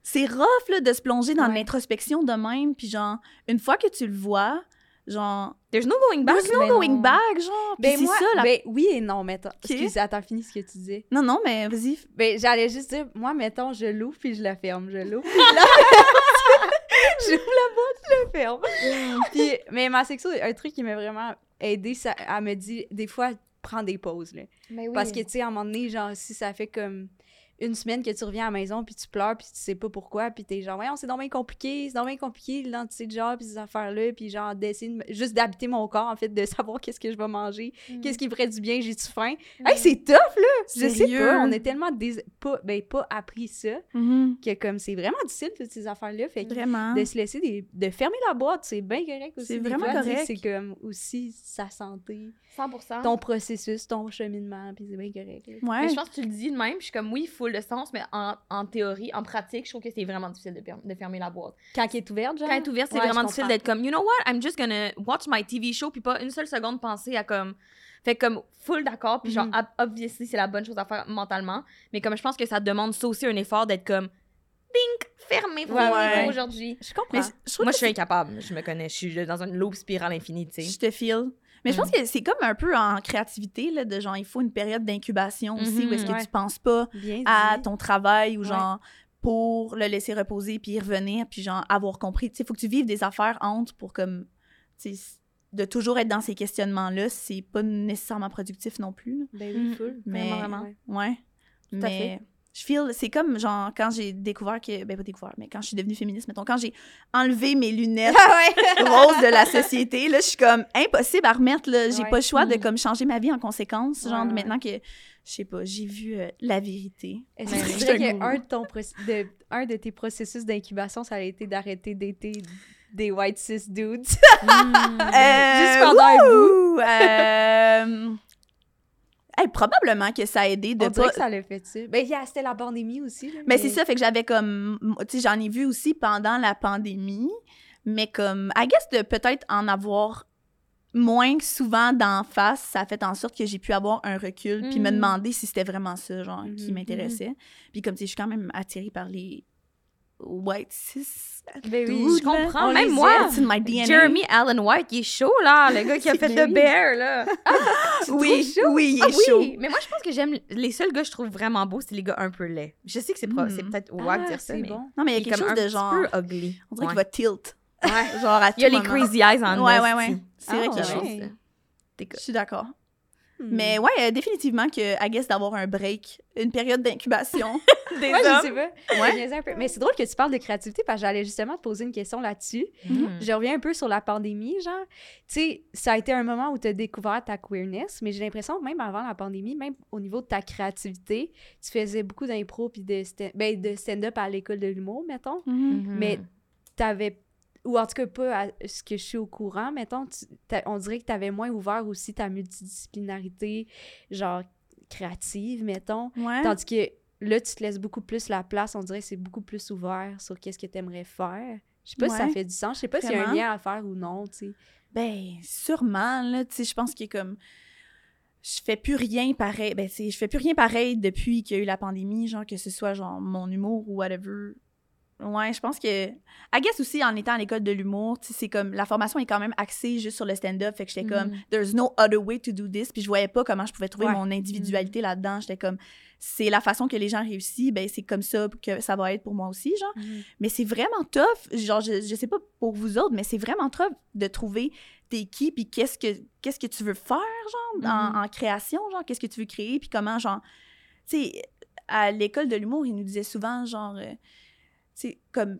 C'est rough là, de se plonger dans Ouais. l'introspection de même, puis genre, une fois que tu le vois, genre, There's no going back. there's no Ben going non. back, genre. Puis Ben c'est moi, ça, la... ben oui et non, mettons. Ok. Excuse, attends, finis ce que tu disais. Non, non, mais vas-y. Ben, j'allais juste dire, moi, mettons, je l'ouvre puis je la ferme. Je l'ouvre. <laughs> <laughs> J'ouvre la boîte, je la ferme. puis, mais ma sexo, un truc qui m'a vraiment aidé, ça, elle me dit, des fois, prends des pauses, là. Parce que, tu sais, à un moment donné, genre, si ça fait comme une semaine que tu reviens à la maison, puis tu pleures, puis tu sais pas pourquoi, puis t'es genre, voyons, c'est donc bien compliqué, c'est donc bien compliqué, l'identité de genre, puis ces affaires-là, puis genre, d'essayer de juste d'habiter mon corps, en fait, de savoir qu'est-ce que je vais manger, qu'est-ce qui me ferait du bien, j'ai-tu faim? Hey, c'est tough, là! Je sais Sérieux? pas, on est tellement dés- pas, ben, pas appris ça, Mhm. que comme c'est vraiment difficile, toutes ces affaires-là, fait que Vraiment. de se laisser des... de fermer la boîte, c'est bien correct aussi. C'est vraiment correct. C'est comme aussi sa santé, 100%. ton processus, ton cheminement, puis c'est bien correct. Ouais. Mais je pense que tu le dis de même. Je suis comme, oui, full de sens, mais en, en théorie, en pratique, je trouve que c'est vraiment difficile de, fermer la boîte. Quand elle est ouverte, genre? Quand elle est ouverte, c'est Ouais, vraiment je difficile d'être comme, you know what, I'm just gonna watch my TV show, puis pas une seule seconde penser à comme. Fait comme full d'accord, puis genre, ob- obviously, c'est la bonne chose à faire mentalement. Mais comme je pense que ça demande ça aussi un effort d'être comme, ding, fermé pour Ouais, aujourd'hui. Je comprends. Mais je Moi, je suis incapable, je me connais. Je suis dans une loop spirale infinie, tu Je sais. te feel. Mais je Mm. pense que c'est comme un peu en créativité, là, de genre, il faut une période d'incubation aussi, où est-ce que ouais. tu penses pas Bien à dit. ton travail ou Ouais. genre pour le laisser reposer puis y revenir puis genre avoir compris. Tu sais, faut que tu vives des affaires entre pour comme, tu sais, de toujours être dans ces questionnements-là, c'est pas nécessairement productif non plus. là. Ben oui, Mhm. full. Mais- Vraiment, vraiment. Ouais. à mais fait. Je feel, c'est comme genre quand j'ai découvert que, ben pas découvert, mais quand je suis devenue féministe, mettons, quand j'ai enlevé mes lunettes <laughs> <laughs> roses de la société, là, je suis comme impossible à remettre, là. J'ai Ouais. pas le choix de Mm. comme changer ma vie en conséquence, genre Ouais, maintenant que, je sais pas, j'ai vu euh, la vérité. Est-ce que tu dirais qu'un de, ton proc- de, un de tes processus d'incubation, ça a été d'arrêter d'été des white cis dudes? <laughs> Juste pendant un bout. Euh... hey, probablement que ça a aidé de On pas... que ça l'a fait ça. Ben, c'était la pandémie aussi. Là, Mais c'est ça, fait que j'avais comme. Tu sais, j'en ai vu aussi pendant la pandémie, mais comme. I guess de peut-être en avoir moins souvent d'en face, ça a fait en sorte que j'ai pu avoir un recul puis me Mhm. demander si c'était vraiment ça, genre, qui Mhm, m'intéressait. Puis comme, tu sais, je suis quand même attirée par les white cis. Ben oui, je comprends. Même moi. Jeremy Allen White, il est chaud, là. Le gars qui a fait The. Bear, là. <laughs> Oui, oui, il est Ah chaud. oui, mais moi, je pense que j'aime... Les seuls gars que je trouve vraiment beaux, c'est les gars un peu laids. Je sais que c'est pro- c'est peut-être wack Ah, dire ça, mais... bon. Non, mais il y a quelque chose un de genre. peu ugly. On dirait Ouais. qu'il va tilt. Ouais. Genre à Il y a tout les crazy eyes en Ouais, ouais, ouais. C'est vrai Ah, qu'il y a Je suis d'accord. Hmm. Mais ouais, euh, définitivement que, I guess, d'avoir un break, une période d'incubation. <laughs> Des Moi, je hommes. sais pas. Un peu. Mais c'est drôle que tu parles de créativité parce que j'allais justement te poser une question là-dessus. Mhm. Je reviens un peu sur la pandémie, genre. Tu sais, ça a été un moment où tu as découvert ta queerness, mais j'ai l'impression que même avant la pandémie, même au niveau de ta créativité, tu faisais beaucoup d'impro puis de, ben, de stand-up à l'école de l'humour, mettons. Mhm. Mais t'avais ou en tout cas pas à ce que je suis au courant, mettons, tu- on dirait que t'avais moins ouvert aussi ta multidisciplinarité, genre créative, mettons. Ouais. Tandis que là, tu te laisses beaucoup plus la place, on dirait que c'est beaucoup plus ouvert sur qu'est-ce que t'aimerais faire. Je sais pas si ça fait du sens. Je sais pas s'il y a un lien à faire ou non, tu sais. Ben, sûrement, là, tu sais, je pense que comme je fais plus rien pareil, ben, tu je fais plus rien pareil depuis qu'il y a eu la pandémie, genre que ce soit genre mon humour ou whatever. Ouais, je pense que I guess aussi en étant à l'école de l'humour, c'est comme la formation est quand même axée juste sur le stand-up, fait que j'étais comme Mhm. there's no other way to do this, puis je voyais pas comment je pouvais trouver Ouais. mon individualité là-dedans, j'étais comme c'est la façon que les gens réussissent, ben c'est comme ça que ça va être pour moi aussi, genre. Mais c'est vraiment tough. Genre, je, je sais pas pour vous autres, mais c'est vraiment tough de trouver t'es qui, puis qu'est-ce que, qu'est-ce que tu veux faire, genre, en, Mhm. en création, genre, qu'est-ce que tu veux créer, puis comment, genre, tu sais, à l'école de l'humour, ils nous disaient souvent, genre, euh, tu sais, comme,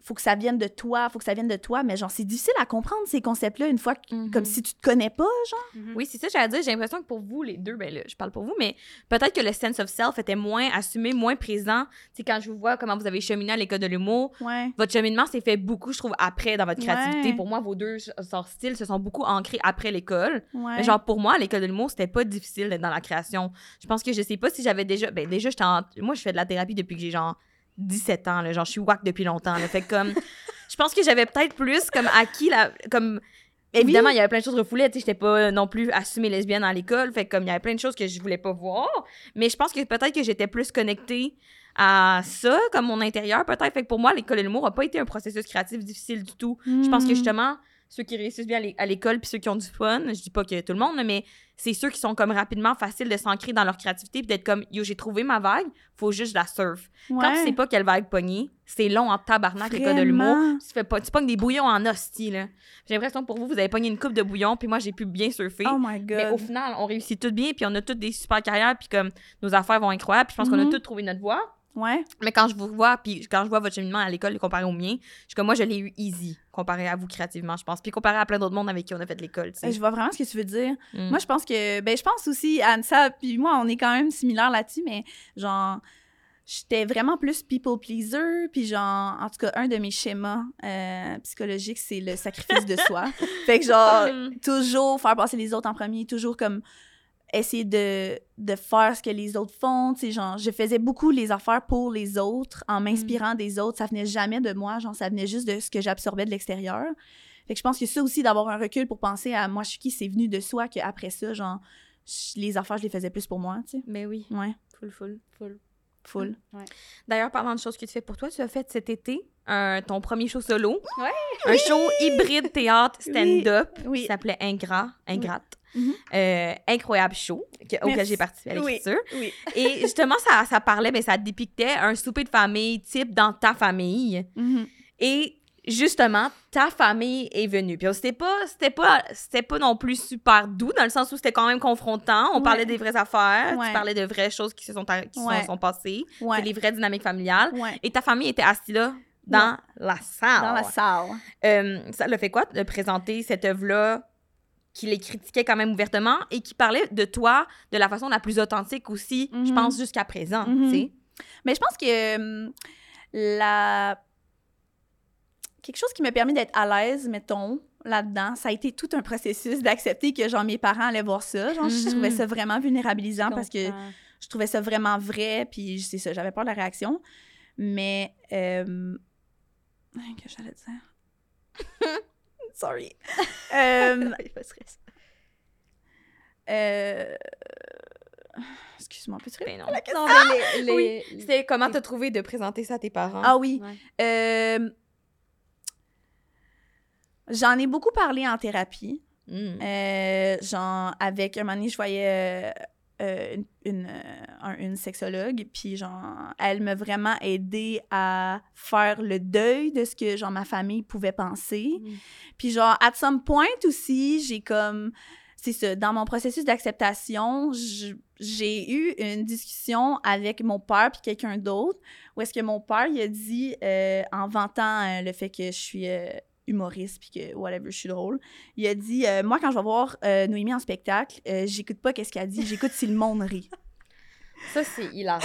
faut que ça vienne de toi, faut que ça vienne de toi, mais genre, c'est difficile à comprendre ces concepts-là une fois, que- Mhm. comme si tu te connais pas, genre. Mhm. Oui, c'est ça, j'allais dire. J'ai l'impression que pour vous, les deux, ben là, je parle pour vous, mais peut-être que le sense of self était moins assumé, moins présent. Tu sais, quand je vous vois comment vous avez cheminé à l'école de l'humour, Ouais. votre cheminement s'est fait beaucoup, je trouve, après dans votre créativité. Ouais. Pour moi, vos deux sortes styles se sont beaucoup ancrés après l'école. Ouais. Mais genre, pour moi, à l'école de l'humour, c'était pas difficile d'être dans la création. Je pense que je sais pas si j'avais déjà. Ben, déjà, j'étais en- Moi, je fais de la thérapie depuis que j'ai genre 17 ans. Là. Genre, je suis wack depuis longtemps. Là. Fait que comme. je pense que j'avais peut-être plus comme acquis la. Comme. Évidemment, il y avait plein de choses refoulées. Tu sais, j'étais pas non plus assumée lesbienne à l'école. Fait que comme il y avait plein de choses que je voulais pas voir. Mais je pense que peut-être que j'étais plus connectée à ça, comme mon intérieur, peut-être. Fait que pour moi, l'école de l'humour a pas été un processus créatif difficile du tout. Je pense que Mhm. justement, ceux qui réussissent bien à l'é- à l'école puis ceux qui ont du fun, je dis pas que tout le monde, mais c'est ceux qui sont comme rapidement faciles de s'ancrer dans leur créativité puis d'être comme yo, j'ai trouvé ma vague, faut juste la surf. Quand tu sais pas quelle vague pogner, c'est long en tabarnak l'école de l'humour. Tu fais pas tu pognes des bouillons en hostie là. J'ai l'impression que pour vous vous avez pogné une coupe de bouillons puis moi j'ai pu bien surfer. Oh my god. mais au final, on réussit tout bien puis on a toutes des super carrières puis comme nos affaires vont incroyables puis je pense qu'on Mhm. a toutes trouvé notre voie. Ouais. Mais quand je vous vois, puis quand je vois votre cheminement à l'école comparé au mien, je suis comme moi, je l'ai eu easy comparé à vous créativement, je pense. Puis comparé à plein d'autres mondes avec qui on a fait l'école, tu sais. Je vois vraiment ce que tu veux dire. Mm. Moi, je pense que. Ben, je pense aussi, Anne-Ça, puis moi, on est quand même similaires là-dessus, mais genre. J'étais vraiment plus people pleaser, puis genre, en tout cas, un de mes schémas euh, psychologiques, c'est le sacrifice de <laughs> soi. Fait que genre, Mm. toujours faire passer les autres en premier, toujours comme essayer de, de faire ce que les autres font, tu sais, genre, je faisais beaucoup les affaires pour les autres, en m'inspirant des autres, ça venait jamais de moi, genre, ça venait juste de ce que j'absorbais de l'extérieur. Fait que je pense que ça aussi, d'avoir un recul pour penser à moi, je suis qui, c'est venu de soi, qu'après ça, genre, je- les affaires, je les faisais plus pour moi, tu sais. Mais oui, Ouais, full, full, full. full. D'ailleurs, parlant de choses que tu fais pour toi, tu as fait cet été un- ton premier show solo. Ouais. Un show hybride théâtre stand-up Oui. qui s'appelait Ingrat, Ingrate. Mhm. Euh, incroyable show que- auquel j'ai participé à l'écriture. Oui. Et justement, ça, ça parlait, ben, ça dépictait un souper de famille type dans ta famille. Mhm. Et justement, ta famille est venue. Puis c'était pas, c'était pas, c'était pas non plus super doux dans le sens où c'était quand même confrontant. On Ouais. parlait des vraies affaires, Ouais. tu parlais de vraies choses qui se sont, qui Ouais. sont, sont passées, les vraies dynamiques familiales. Et ta famille était assise là dans la salle. Dans la salle. Euh, ça le fait quoi de présenter cette œuvre-là qui les critiquait quand même ouvertement et qui parlait de toi de la façon la plus authentique aussi, je Mhm. pense, jusqu'à présent, Mhm. tu sais? Mais je pense que hum, la quelque chose qui m'a permis d'être à l'aise, mettons, là-dedans, ça a été tout un processus d'accepter que genre mes parents allaient voir ça. Genre, je Mhm. trouvais ça vraiment vulnérabilisant parce que je trouvais ça vraiment vrai, puis c'est ça, j'avais peur de la réaction. Mais euh... que j'allais dire? <laughs> Sorry. <laughs> Euh, euh, Excuse-moi, peux-tu Ben non. Non, mais les, les- Oui, C'était comment t'as trouvé de présenter ça à tes parents? Ah oui. Ouais. Euh, J'en ai beaucoup parlé en thérapie. Mm. Euh, genre, avec un moment donné, je voyais euh, une, une, un- une sexologue, puis genre, elle m'a vraiment aidé à faire le deuil de ce que, genre, ma famille pouvait penser. Mm. Puis genre, at some point aussi, j'ai comme... C'est ça, dans mon processus d'acceptation, j'ai eu une discussion avec mon père puis quelqu'un d'autre, où est-ce que mon père, il a dit, euh, en vantant euh, le fait que je suis euh, humoriste puis que, whatever, je suis drôle, il a dit, euh, moi, quand je vais voir euh, Noémie en spectacle, euh, j'écoute pas qu'est-ce qu'elle dit, j'écoute si le monde rit. Ça, c'est hilarant.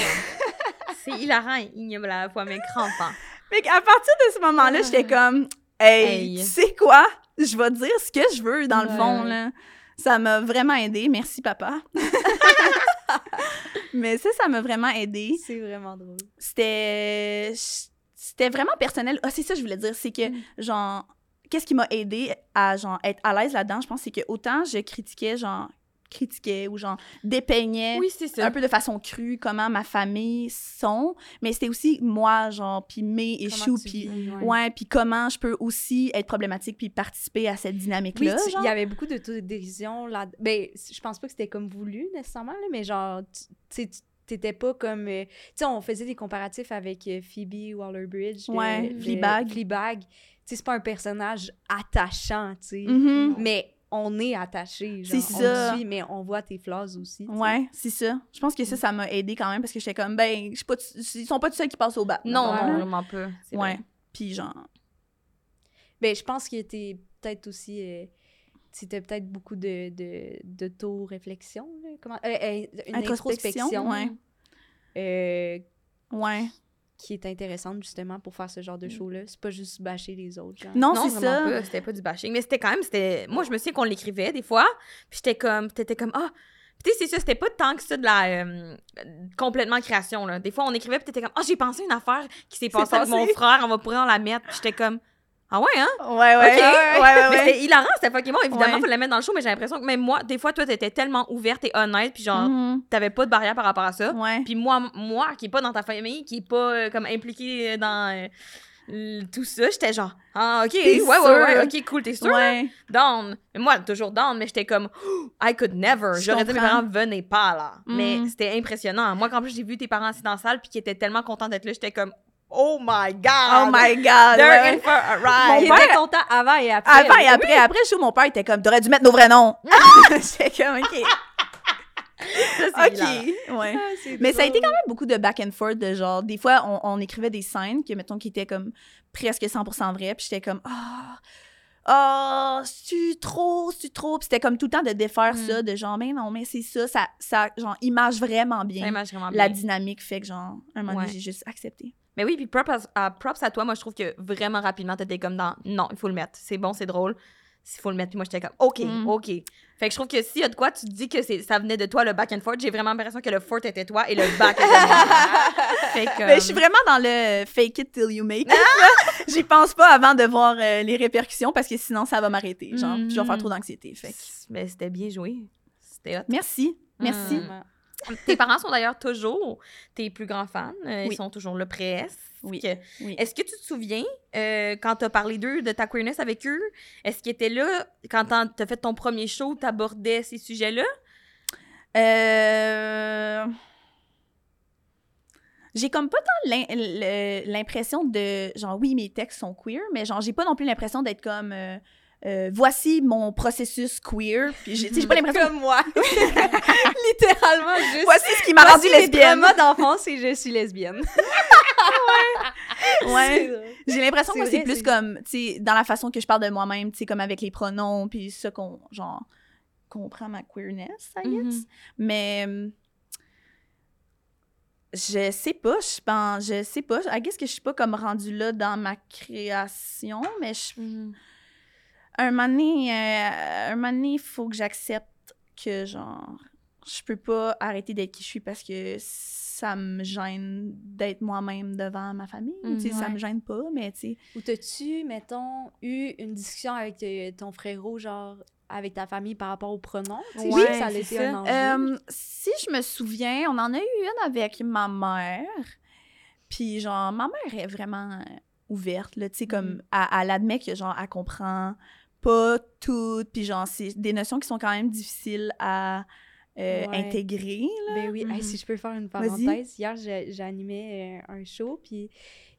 c'est hilarant et ignoble à la fois, mais crampant. Fait qu'à partir de ce moment-là, j'étais comme, hey, Hey. tu sais quoi? Je vais dire ce que je veux, dans le fond, là. Ça m'a vraiment aidé. Merci, papa. <laughs> Mais ça, ça m'a vraiment aidé. C'est vraiment drôle. C'était... c'était vraiment personnel. Ah, c'est ça que je voulais dire. C'est que, Mm. genre, qu'est-ce qui m'a aidé à, genre, être à l'aise là-dedans, je pense, c'est que autant je critiquais, genre, critiquais ou, genre, dépeignais Oui, un peu de façon crue comment ma famille sont, mais c'était aussi moi, genre, puis mes échoues, puis... ouais. Puis comment je peux aussi être problématique puis participer à cette dynamique-là, il y avait beaucoup d'autodérision là. Ben, je pense pas que c'était comme voulu nécessairement, là, mais genre, tu sais, t'étais pas comme. euh, Tu sais, on faisait des comparatifs avec euh, Phoebe Waller-Bridge. de- Ouais, de Fleabag. Fleabag. Tu sais, c'est pas un personnage attachant, tu sais. Mhm. Mais on est attaché. genre, C'est on ça. te suit, mais on voit tes flaws aussi. tu sais. Ouais, c'est ça. Je pense que ça, ça m'a aidé quand même parce que j'étais comme, ben, je pas, ils sont pas tous ceux qui passent au bas. Non, Ouais. non, vraiment pas. Ouais. vrai. Puis genre, Ben, je pense que t'es peut-être aussi. euh, c'était peut-être beaucoup de, de, d'auto-réflexion. là. Comment, euh, euh, une Introspection, introspection. ouais. euh, ouais. Qui est intéressante justement pour faire ce genre de show-là. C'est pas juste bâcher les autres. Genre. Non, Non, c'est ça. pas. C'était pas du bashing. Mais c'était quand même, c'était... Moi, je me souviens qu'on l'écrivait des fois, puis j'étais comme, t'étais comme, ah... Puis tu sais, c'est ça, c'était pas tant que ça de la... euh, complètement création, là. Des fois, on écrivait, puis t'étais comme, ah, j'ai pensé une affaire qui s'est passée avec mon frère, on va pourrir la mettre. J'étais comme, ah ouais, hein? Ouais, ouais. Ok. Ouais, ouais, Mais ouais. c'était hilarant, c'était bon. Évidemment, faut la mettre dans le show, mais j'ai l'impression que même moi, des fois, toi, t'étais tellement ouverte et honnête, puis genre, Mhm. t'avais pas de barrière par rapport à ça. Ouais. Puis moi, moi, qui est pas dans ta famille, qui est pas euh, comme impliqué dans euh, tout ça, j'étais genre, ah, ok, ouais, ouais, ouais, ok, cool, t'es sûr? Ouais. Down. Mais moi, toujours down, mais j'étais comme, <gasps> I could never. Je J'aurais dit à mes parents, venez pas là. Mais Mm. c'était impressionnant. Moi, quand plus j'ai vu tes parents assis dans la salle, puis qui étaient tellement contents d'être là, j'étais comme, oh my god! Oh my god. They're ouais. in for a Mon Il ride. était content avant et après. Avant et après, après le show, mon père était comme, t'aurais dû mettre nos vrais noms. <laughs> J'étais comme, ok. Ça. Ok. Ouais. Ah, Mais ça a été drôle. quand même beaucoup de back and forth de genre des fois on, on écrivait des scènes que mettons qui étaient comme presque 100% vraies puis j'étais comme ah ah c'est trop c'est trop? Puis c'était comme tout le temps de défaire Mm. ça de genre mais non mais c'est ça ça ça genre image vraiment Ça bien image vraiment la bien. dynamique fait que genre un moment donné, Ouais. j'ai juste accepté Mais oui, puis props à, à- props à toi. Moi, je trouve que vraiment rapidement, t'étais comme dans non, il faut le mettre. C'est bon, c'est drôle. Il faut le mettre. Puis moi, j'étais comme OK, Mm. OK. Fait que je trouve que s'il y a de quoi, tu te dis que ça venait de toi, le back and forth. J'ai vraiment l'impression que le forth était toi et le back était moi. <laughs> fait que. Mais je suis vraiment dans le fake it till you make it, là. j'y pense pas avant de voir euh, les répercussions parce que sinon ça va m'arrêter genre je vais faire Mm. trop d'anxiété fait que- Mais c'était bien joué. C'était hot. merci merci Mm. Tes parents sont d'ailleurs toujours tes plus grands fans. Euh, Ils Oui. sont toujours là presque. Oui. Oui. Est-ce que tu te souviens, euh, quand tu as parlé d'eux, de ta queerness avec eux, est-ce qu'ils étaient là quand tu as fait ton premier show, tu abordais ces sujets-là? Euh... J'ai comme pas tant l'impression de genre oui mes textes sont queer mais genre j'ai pas non plus l'impression d'être comme euh, euh, voici mon processus queer puis j'ai j'ai pas l'impression Comme moi. <laughs> Littéralement, juste. voici ce qui m'a rendu Voici lesbienne traumas d'enfance et je suis lesbienne. <laughs> ouais j'ai l'impression que C'est plus c'est- comme tu sais dans la façon que je parle de moi-même tu sais comme avec les pronoms puis ça qu'on genre comprend ma queerness I guess Mhm. Mais euh, je sais pas, je pense, je sais pas. I guess que je suis pas comme rendue là dans ma création, mais je, un moment donné, euh, un moment donné, il faut que j'accepte que genre je peux pas arrêter d'être qui je suis parce que ça me gêne d'être moi-même devant ma famille. Mm, tu sais, ça me gêne pas, mais tu sais. Ou t'as-tu, mettons, eu une discussion avec euh, ton frérot, genre, avec ta famille par rapport au pronom? Oui, ça a c'est été ça. un enjeu. Euh, si je me souviens, on en a eu une avec ma mère. Puis, genre, ma mère est vraiment euh, ouverte, là, tu sais, comme, Mhm. elle, elle admet que, genre, elle comprend pas tout. Puis, genre, c'est des notions qui sont quand même difficiles à euh, Ouais. intégrer. Ben oui, Hey, Mhm. si je peux faire une parenthèse, hier j'animais euh, un show, puis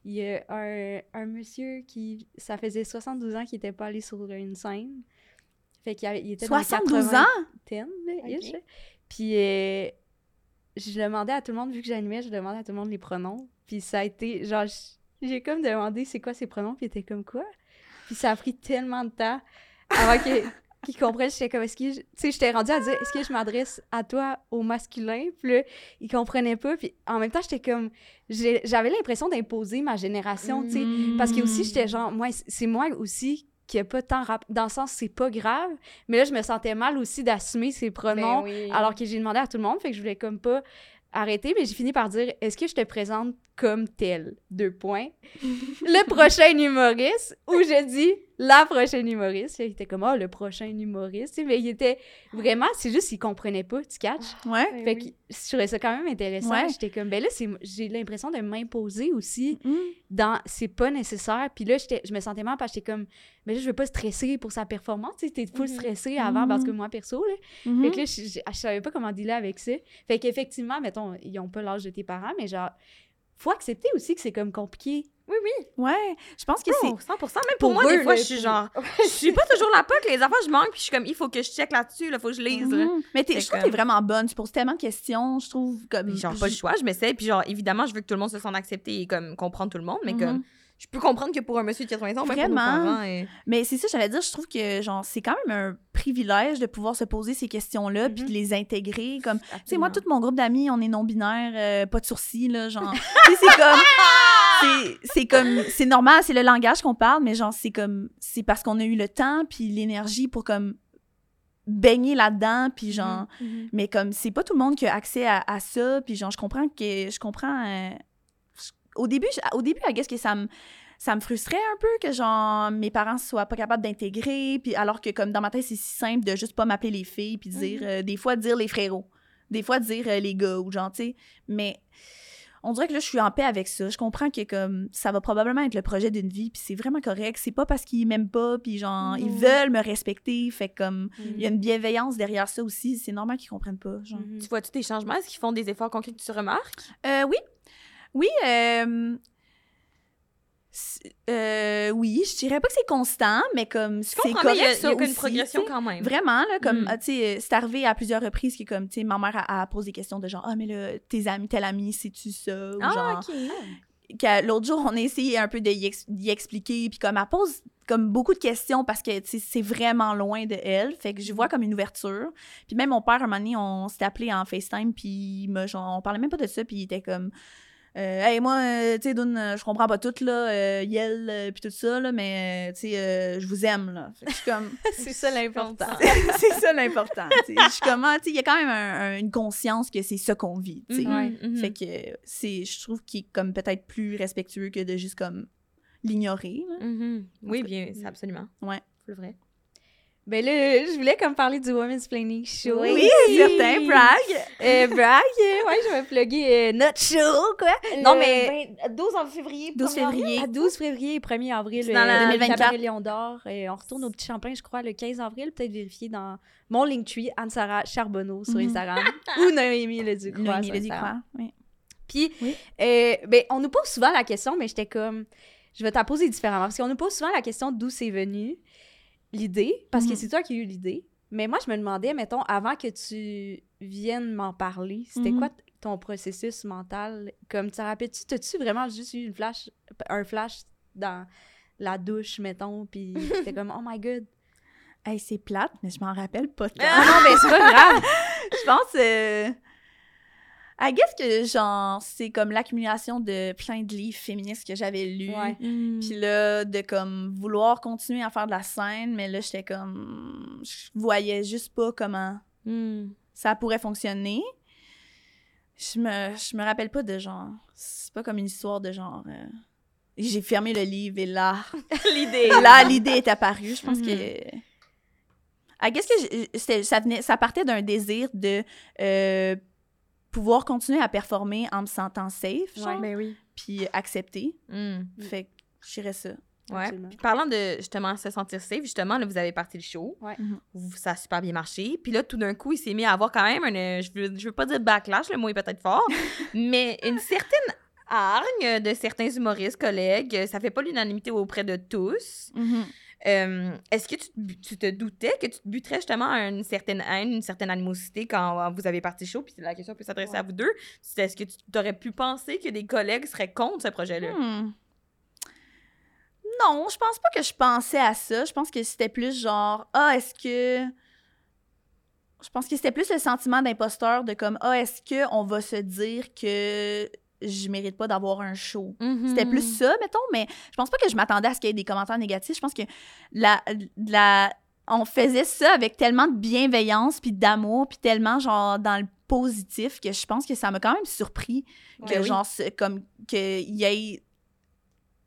il y a un, un monsieur qui, ça faisait 72 ans qu'il était pas allé sur une scène. Fait qu'il il était 72 dans ans? ten, là, ish. Ok. Puis euh, je demandais à tout le monde, vu que j'animais, je demandais à tout le monde les pronoms. Puis ça a été, genre, j'ai comme demandé c'est quoi ces pronoms, puis il était comme quoi? Puis ça a pris tellement de temps avant <laughs> qu'ils comprennent. J'étais comme, est-ce que, tu sais, j'étais rendue à dire, est-ce que je m'adresse à toi au masculin? Puis là, ils comprenaient pas. Puis en même temps, j'étais comme, j'avais l'impression d'imposer ma génération, tu sais. Parce que aussi, j'étais genre, moi, c'est moi aussi qui a pas tant rap... Dans le sens, c'est pas grave. Mais là, je me sentais mal aussi d'assumer ces pronoms Ben oui. alors que j'ai demandé à tout le monde. Fait que je voulais comme pas arrêter. Mais j'ai fini par dire, est-ce que je te présente comme tel. Deux points. Le prochain humoriste, ou je dis la prochaine humoriste. Il était comme, oh, le prochain humoriste. Mais il était vraiment, c'est juste qu'il comprenait pas, tu catches? Ouais. Ben Fait que je trouvais ça quand même intéressant. Ouais. J'étais comme, ben là, c'est- j'ai l'impression de m'imposer aussi Mm. dans c'est pas nécessaire. Puis là, j'étais- je me sentais mal parce que j'étais comme, mais là, je veux pas stresser pour sa performance. Tu sais, t'es full Mhm. stressé avant parce que moi, perso, là. Mhm. Fait que là, je, je- je savais pas comment dealer avec ça. Fait qu'effectivement, mettons, ils ont pas l'âge de tes parents, mais genre, faut accepter aussi que c'est comme compliqué. Oui, oui. Ouais. Je pense que c'est. Oh, 100%. Même pour, Pour moi, eux, des fois, là, je suis genre. <laughs> Je suis pas toujours la POC, les affaires, je manque, puis je suis comme, il faut que je check là-dessus, il faut que je lise. là. Mhm. Mais je trouve que t'es vraiment bonne. Tu poses tellement de questions. Je trouve comme. Puis genre, pas le choix, je m'essaie, puis genre, évidemment, je veux que tout le monde se sente accepté et comme comprendre tout le monde, mais Mhm. comme. Je peux comprendre que pour un monsieur de 80 ans, même pour nos Vraiment. parents, et- Mais c'est ça, j'allais dire, je trouve que genre c'est quand même un privilège de pouvoir se poser ces questions-là puis Mhm. de les intégrer. Comme, tu sais, moi, tout mon groupe d'amis, on est non-binaire, euh, pas de sourcils, là, genre. C'est comme. <laughs> c'est- comme. C'est normal, c'est le langage qu'on parle, mais genre, c'est comme. C'est parce qu'on a eu le temps puis l'énergie pour comme baigner là-dedans puis genre. Mais comme, c'est pas tout le monde qui a accès à, à ça, puis genre, je comprends que. Je comprends. euh, au début, je- au début, I guess que ça me. Ça me frustrait un peu que, genre, mes parents soient pas capables d'intégrer, puis alors que, comme, dans ma tête, c'est si simple de juste pas m'appeler les filles, puis dire, euh, des fois, dire les frérots, des fois, dire euh, les gars, ou genre, tu sais. Mais on dirait que là, je suis en paix avec ça. Je comprends que, comme, ça va probablement être le projet d'une vie, puis c'est vraiment correct. C'est pas parce qu'ils m'aiment pas, puis genre, ils Mhm. veulent me respecter, fait comme, il y a une bienveillance derrière ça aussi. C'est normal qu'ils comprennent pas, genre. Mhm. Tu vois-tu tes changements? Est-ce qu'ils font des efforts concrets que tu remarques? Euh, oui. Oui, euh, euh, oui, je dirais pas que c'est constant, mais comme c'est correct il y a, il y ça a qu'une aussi, progression quand même. Vraiment, là, comme, Mm. ah, tu sais, c'est arrivé à plusieurs reprises que, comme, tu sais, ma mère a, a posé des questions de genre, ah, mais là, tes amis, tel ami, sais-tu ça? Ou Ah, genre, l'autre jour, on a essayé un peu d'y ex- d'y expliquer, puis comme elle pose comme beaucoup de questions parce que tu sais, c'est vraiment loin de elle, fait que je vois comme une ouverture. Puis même mon père, un moment donné, on s'était appelé en FaceTime, puis on parlait même pas de ça, puis il était comme... Euh, hey, moi, euh, tu sais, euh, je comprends pas tout, là, euh, Yel, puis tout ça, là, mais, tu sais, euh, je vous aime, là. Fait que je suis comme... <laughs> <laughs> c'est ça l'important. c'est ça l'important. Je suis comme, ah, tu sais, il y a quand même un- un- une conscience que c'est ça qu'on vit, tu sais. Mhm. Fait que c'est, je trouve qu'il est comme peut-être plus respectueux que de juste comme l'ignorer. Mhm. Oui, bien, c'est absolument. Ouais. C'est vrai. Ben là, je voulais comme parler du Women's Planning Show. Oui, certain, brag. Euh, brag, euh, ouais, je vais plugger euh, notre show, quoi. non, mais 12 février. 12 février. à 12 février et 1er avril, dans euh, la- le 2024. Cabaret Lion d'Or. Et on retourne au Petit Champlain, je crois, le 15 avril. Peut-être vérifier dans mon Linktree, Anne-Sara Charbonneau sur Mhm. Instagram. <laughs> ou Noémie Leducroix Noémie sur Lézy Instagram. Croix, oui. Puis, Oui. euh, ben, on nous pose souvent la question, mais j'étais comme, je vais t'en poser différemment. Parce qu'on nous pose souvent la question d'où c'est venu l'idée, parce que Mhm. c'est toi qui as eu l'idée. Mais moi, je me demandais, mettons, avant que tu viennes m'en parler, c'était Mhm. quoi ton processus mental? Comme, tu te rappelles-tu, t'as-tu vraiment juste eu une flash, un flash dans la douche, mettons, puis <laughs> c'était comme, oh my god? Hey, c'est plate, mais je m'en rappelle pas tant. Ah non, ben c'est pas <laughs> grave. je pense... Euh... I guess que, genre, c'est comme l'accumulation de plein de livres féministes que j'avais lus. Ouais. Puis là, de comme vouloir continuer à faire de la scène, mais là, j'étais comme... Je voyais juste pas comment Mhm. ça pourrait fonctionner. Je me, je me rappelle pas de genre. C'est pas comme une histoire de genre. euh, J'ai fermé le livre et là. <laughs> L'idée. là, l'idée est apparue. Je pense Mhm. que. I guess que ça, venait, ça partait d'un désir de euh, pouvoir continuer à performer en me sentant safe, genre, Ben oui. puis accepter. Mhm. Fait que je dirais ça. Ouais. Puis parlant de justement se sentir safe, justement, là, vous avez parti le show. Ouais. Mhm. Ça a super bien marché. Puis là, tout d'un coup, il s'est mis à avoir quand même un. euh, Je veux, je veux pas dire backlash, le mot est peut-être fort, <laughs> mais une certaine hargne de certains humoristes, collègues. Ça fait pas l'unanimité auprès de tous. Euh, Est-ce que tu te, bu- tu te doutais que tu te buterais justement à une certaine haine, une certaine animosité quand vous avez parti show? Puis la question peut s'adresser Ouais. à vous deux. Est-ce que tu aurais pu penser que des collègues seraient contre ce projet-là? Hmm. Non, je pense pas que je pensais à ça. Je pense que c'était plus genre ah est-ce que je pense que c'était plus le sentiment d'imposteur de comme ah est-ce que on va se dire que je mérite pas d'avoir un show. C'était plus ça, mettons, mais je pense pas que je m'attendais à ce qu'il y ait des commentaires négatifs. Je pense que la, la, on faisait ça avec tellement de bienveillance puis d'amour puis tellement genre dans le positif que je pense que ça m'a quand même surpris que, Ouais, genre, comme qu'il y ait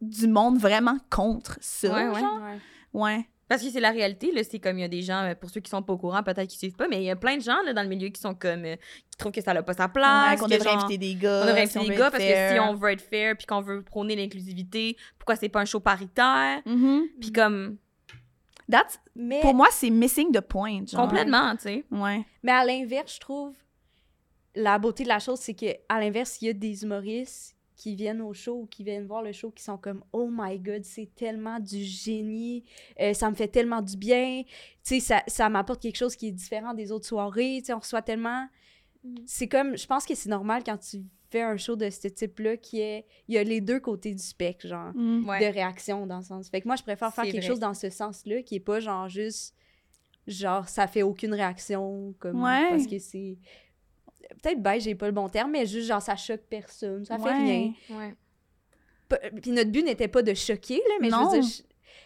du monde vraiment contre ça. Ouais, ouais. genre. Ouais. Ouais. Parce que c'est la réalité, là, c'est comme il y a des gens, euh, pour ceux qui sont pas au courant, peut-être qui suivent pas, mais il y a plein de gens là, dans le milieu qui sont comme, euh, qui trouvent que ça n'a pas sa Ouais, place. qu'on devrait genre- inviter des gars. On devrait inviter des gars parce que si on veut être fair puis qu'on veut prôner l'inclusivité, pourquoi c'est pas un show paritaire? Mhm. Puis comme, That's- Mais, Pour moi, c'est missing the point. Genre. complètement, tu sais. Ouais. mais à l'inverse, je trouve, la beauté de la chose, c'est que à l'inverse, il y a des humoristes qui viennent au show ou qui viennent voir le show qui sont comme Oh my god, c'est tellement du génie, euh, ça me fait tellement du bien, tu sais, ça, ça m'apporte quelque chose qui est différent des autres soirées, tu sais, on reçoit tellement. C'est comme, je pense que c'est normal quand tu fais un show de ce type-là, qu'il y, ait- il y a les deux côtés du spectre, genre. Mm. Ouais. de réaction dans le sens. Fait que moi, je préfère faire quelque vrai. chose dans ce sens-là qui est pas genre juste genre ça fait aucune réaction comme Ouais. parce que c'est peut-être ben j'ai pas le bon terme mais juste genre ça choque personne ça fait Ouais. rien Ouais. Pas- puis notre but n'était pas de choquer là mais Non. je veux dire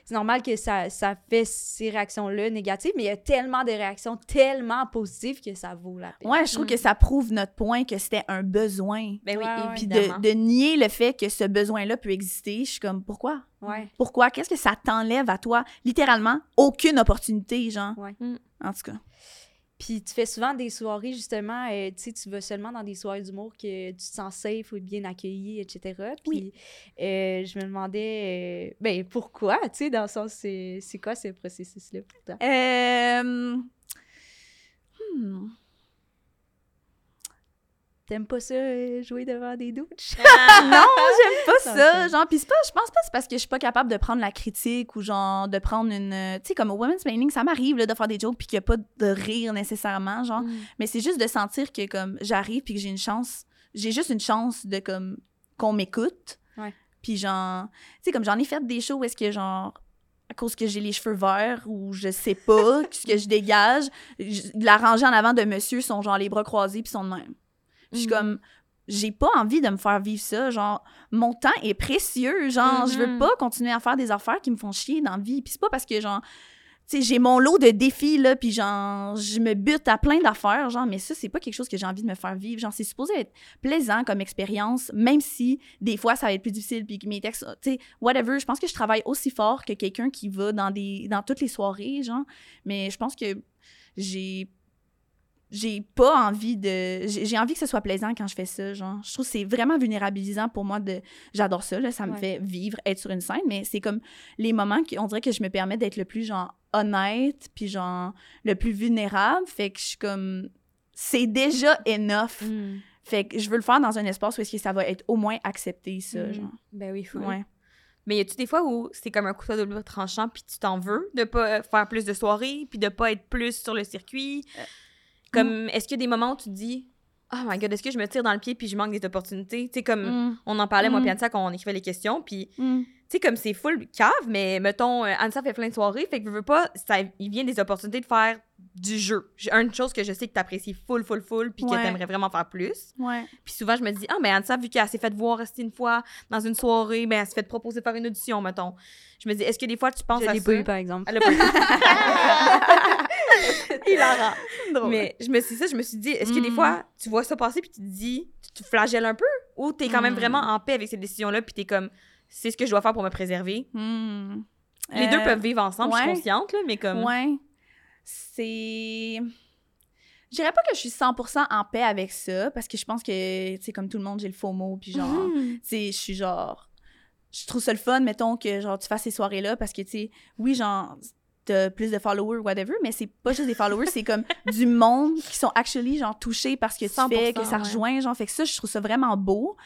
c'est normal que ça, ça fait ces réactions-là négatives, mais il y a tellement de réactions tellement positives que ça vaut la peine. Ouais, je trouve Mm. que ça prouve notre point que c'était un besoin. Ben oui, Ouais. Puis de, de nier le fait que ce besoin-là peut exister, je suis comme, pourquoi? Ouais. Pourquoi? Qu'est-ce que ça t'enlève à toi? Littéralement, aucune opportunité, genre. Ouais. Mm. En tout cas. Puis tu fais souvent des soirées, justement, euh, tu sais, tu vas seulement dans des soirées d'humour que tu te sens safe ou bien accueilli, etc. Puis euh, je me demandais, euh, ben pourquoi, tu sais, dans le sens, c'est quoi ce processus-là pour toi? Euh... hmm. T'aimes pas ça, euh, jouer devant des douches? Ah! <laughs> non, j'aime pas Ça. Genre, pis pas, je pense pas que c'est parce que je suis pas capable de prendre la critique ou genre de prendre une. euh, Tu sais, comme au women's planning, ça m'arrive là, de faire des jokes puis qu'il y a pas de rire nécessairement, genre. Mm. Mais c'est juste de sentir que comme j'arrive puis que j'ai une chance, j'ai juste une chance de comme qu'on m'écoute. Ouais. Puis genre, tu sais comme j'en ai fait des shows où est-ce que genre à cause que j'ai les cheveux verts ou je sais pas <laughs> ce que je dégage, je- la rangée en avant de monsieur sont genre les bras croisés puis sont de même. Je suis Mhm. comme j'ai pas envie de me faire vivre ça, genre mon temps est précieux, genre je veux Mhm. pas continuer à faire des affaires qui me font chier dans la vie. Puis c'est pas parce que genre tu sais, j'ai mon lot de défis, là, puis genre, je me bute à plein d'affaires, genre, mais ça, c'est pas quelque chose que j'ai envie de me faire vivre. Genre, c'est supposé être plaisant comme expérience, même si, des fois, ça va être plus difficile, puis que mes textes, tu sais, whatever. Je pense que je travaille aussi fort que quelqu'un qui va dans des, dans toutes les soirées, genre, mais je pense que j'ai j'ai pas envie de j'ai envie que ce soit plaisant quand je fais ça genre je trouve que c'est vraiment vulnérabilisant pour moi de j'adore ça là ça me Ouais. fait vivre être sur une scène mais c'est comme les moments qu'on dirait que je me permets d'être le plus genre honnête puis genre le plus vulnérable fait que je suis comme c'est déjà enough Mm. fait que je veux le faire dans un espace où est-ce que ça va être au moins accepté ça Mhm. genre Ben oui, faut. ouais Mais y a-tu des fois où c'est comme un couteau double tranchant puis tu t'en veux de pas euh, faire plus de soirées puis de pas être plus sur le circuit? Comme, est-ce qu'il y a des moments où tu te dis, oh my god, est-ce que je me tire dans le pied puis je manque des opportunités? Tu sais, comme, Mm. on en parlait, moi, Mm. puis Anissa, quand on écrivait les questions, puis Mm. tu sais, comme c'est full cave, mais mettons, euh, Anissa fait plein de soirées, fait que je veux pas, ça, il vient des opportunités de faire du jeu. Une chose que je sais que t'apprécies full, full, full, puis que Ouais. t'aimerais vraiment faire plus. ouais Puis souvent, je me dis, ah, mais Anissa, vu qu'elle s'est fait voir rester une fois dans une soirée, ben, elle s'est fait proposer de faire une audition, mettons. Je me dis, est-ce que des fois, tu penses Je à ça? pas eu, par exemple. Elle a pas eu. <laughs> <laughs> Hilarant. Drôle. Mais je me suis dit ça, je me suis dit, est-ce que des Mm. fois, tu vois ça passer puis tu te dis, tu te flagelles un peu? Ou t'es quand même Mm. vraiment en paix avec cette décision-là puis t'es comme, c'est ce que je dois faire pour me préserver? Mm. Les deux Euh, peuvent vivre ensemble, je ouais. suis consciente, là, mais comme... Ouais. C'est. Je dirais pas que je suis 100% en paix avec ça, parce que je pense que, tu sais, comme tout le monde, j'ai le faux mot, puis genre, tu sais, je suis genre. Je trouve ça le fun, mettons, que genre, tu fasses ces soirées-là, parce que, tu sais, oui, genre, t'as plus de followers, whatever, mais c'est pas juste des followers, c'est comme <laughs> du monde qui sont actually, genre, touchés par ce que tu 100%, fais, que ça ouais. rejoint, genre, fait que ça, je trouve ça vraiment beau.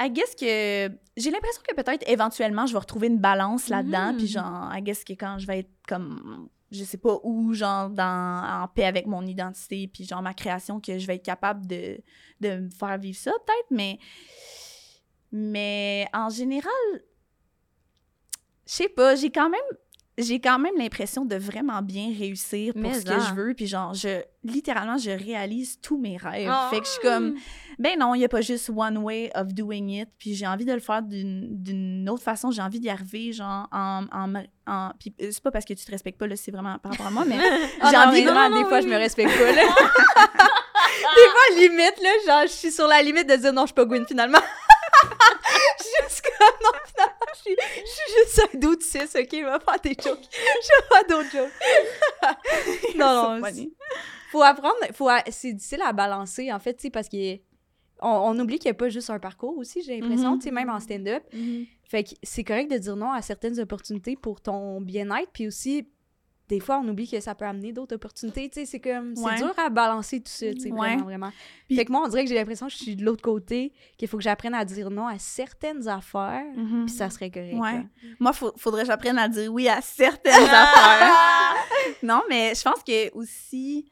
I guess que j'ai l'impression que peut-être éventuellement je vais retrouver une balance là-dedans puis genre I guess que quand je vais être comme je sais pas où genre dans en paix avec mon identité puis genre ma création que je vais être capable de de me faire vivre ça peut-être mais mais en général je sais pas j'ai quand même j'ai quand même l'impression de vraiment bien réussir pour Mais ce que je veux. Puis genre, je, littéralement, je réalise tous mes rêves. Oh. Fait que je suis comme, ben non, il n'y a pas juste one way of doing it. Puis j'ai envie de le faire d'une autre façon. J'ai envie d'y arriver, genre, en... en, en- puis euh, c'est pas parce que tu te respectes pas, là, c'est vraiment par rapport à moi, mais <laughs> Ah j'ai non, envie de... vraiment, des fois, je me respecte pas, là. <laughs> des fois, limite, là, genre, je suis sur la limite de dire non, je suis pas Gwyn, finalement. <laughs> Comme, non, je suis, je suis juste un doute 6, ok? Je vais faire des jokes. <laughs> Je vais faire d'autres jokes. <laughs> non, non, faut apprendre, faut a- c'est difficile à balancer, en fait, parce qu'on on oublie qu'il n'y a pas juste un parcours aussi, j'ai l'impression, Mhm. tu sais, même en stand-up. Fait que c'est correct de dire non à certaines opportunités pour ton bien-être, puis aussi, des fois, on oublie que ça peut amener d'autres opportunités, tu sais, c'est comme, c'est Ouais. dur à balancer tout ça, tu sais, Ouais. vraiment, vraiment. Puis- Fait que moi, on dirait que j'ai l'impression que je suis de l'autre côté, qu'il faut que j'apprenne à dire non à certaines affaires, Mhm. puis ça serait correct. Ouais. Moi, faut, faudrait que j'apprenne à dire oui à certaines <laughs> affaires. Non, mais je pense que aussi.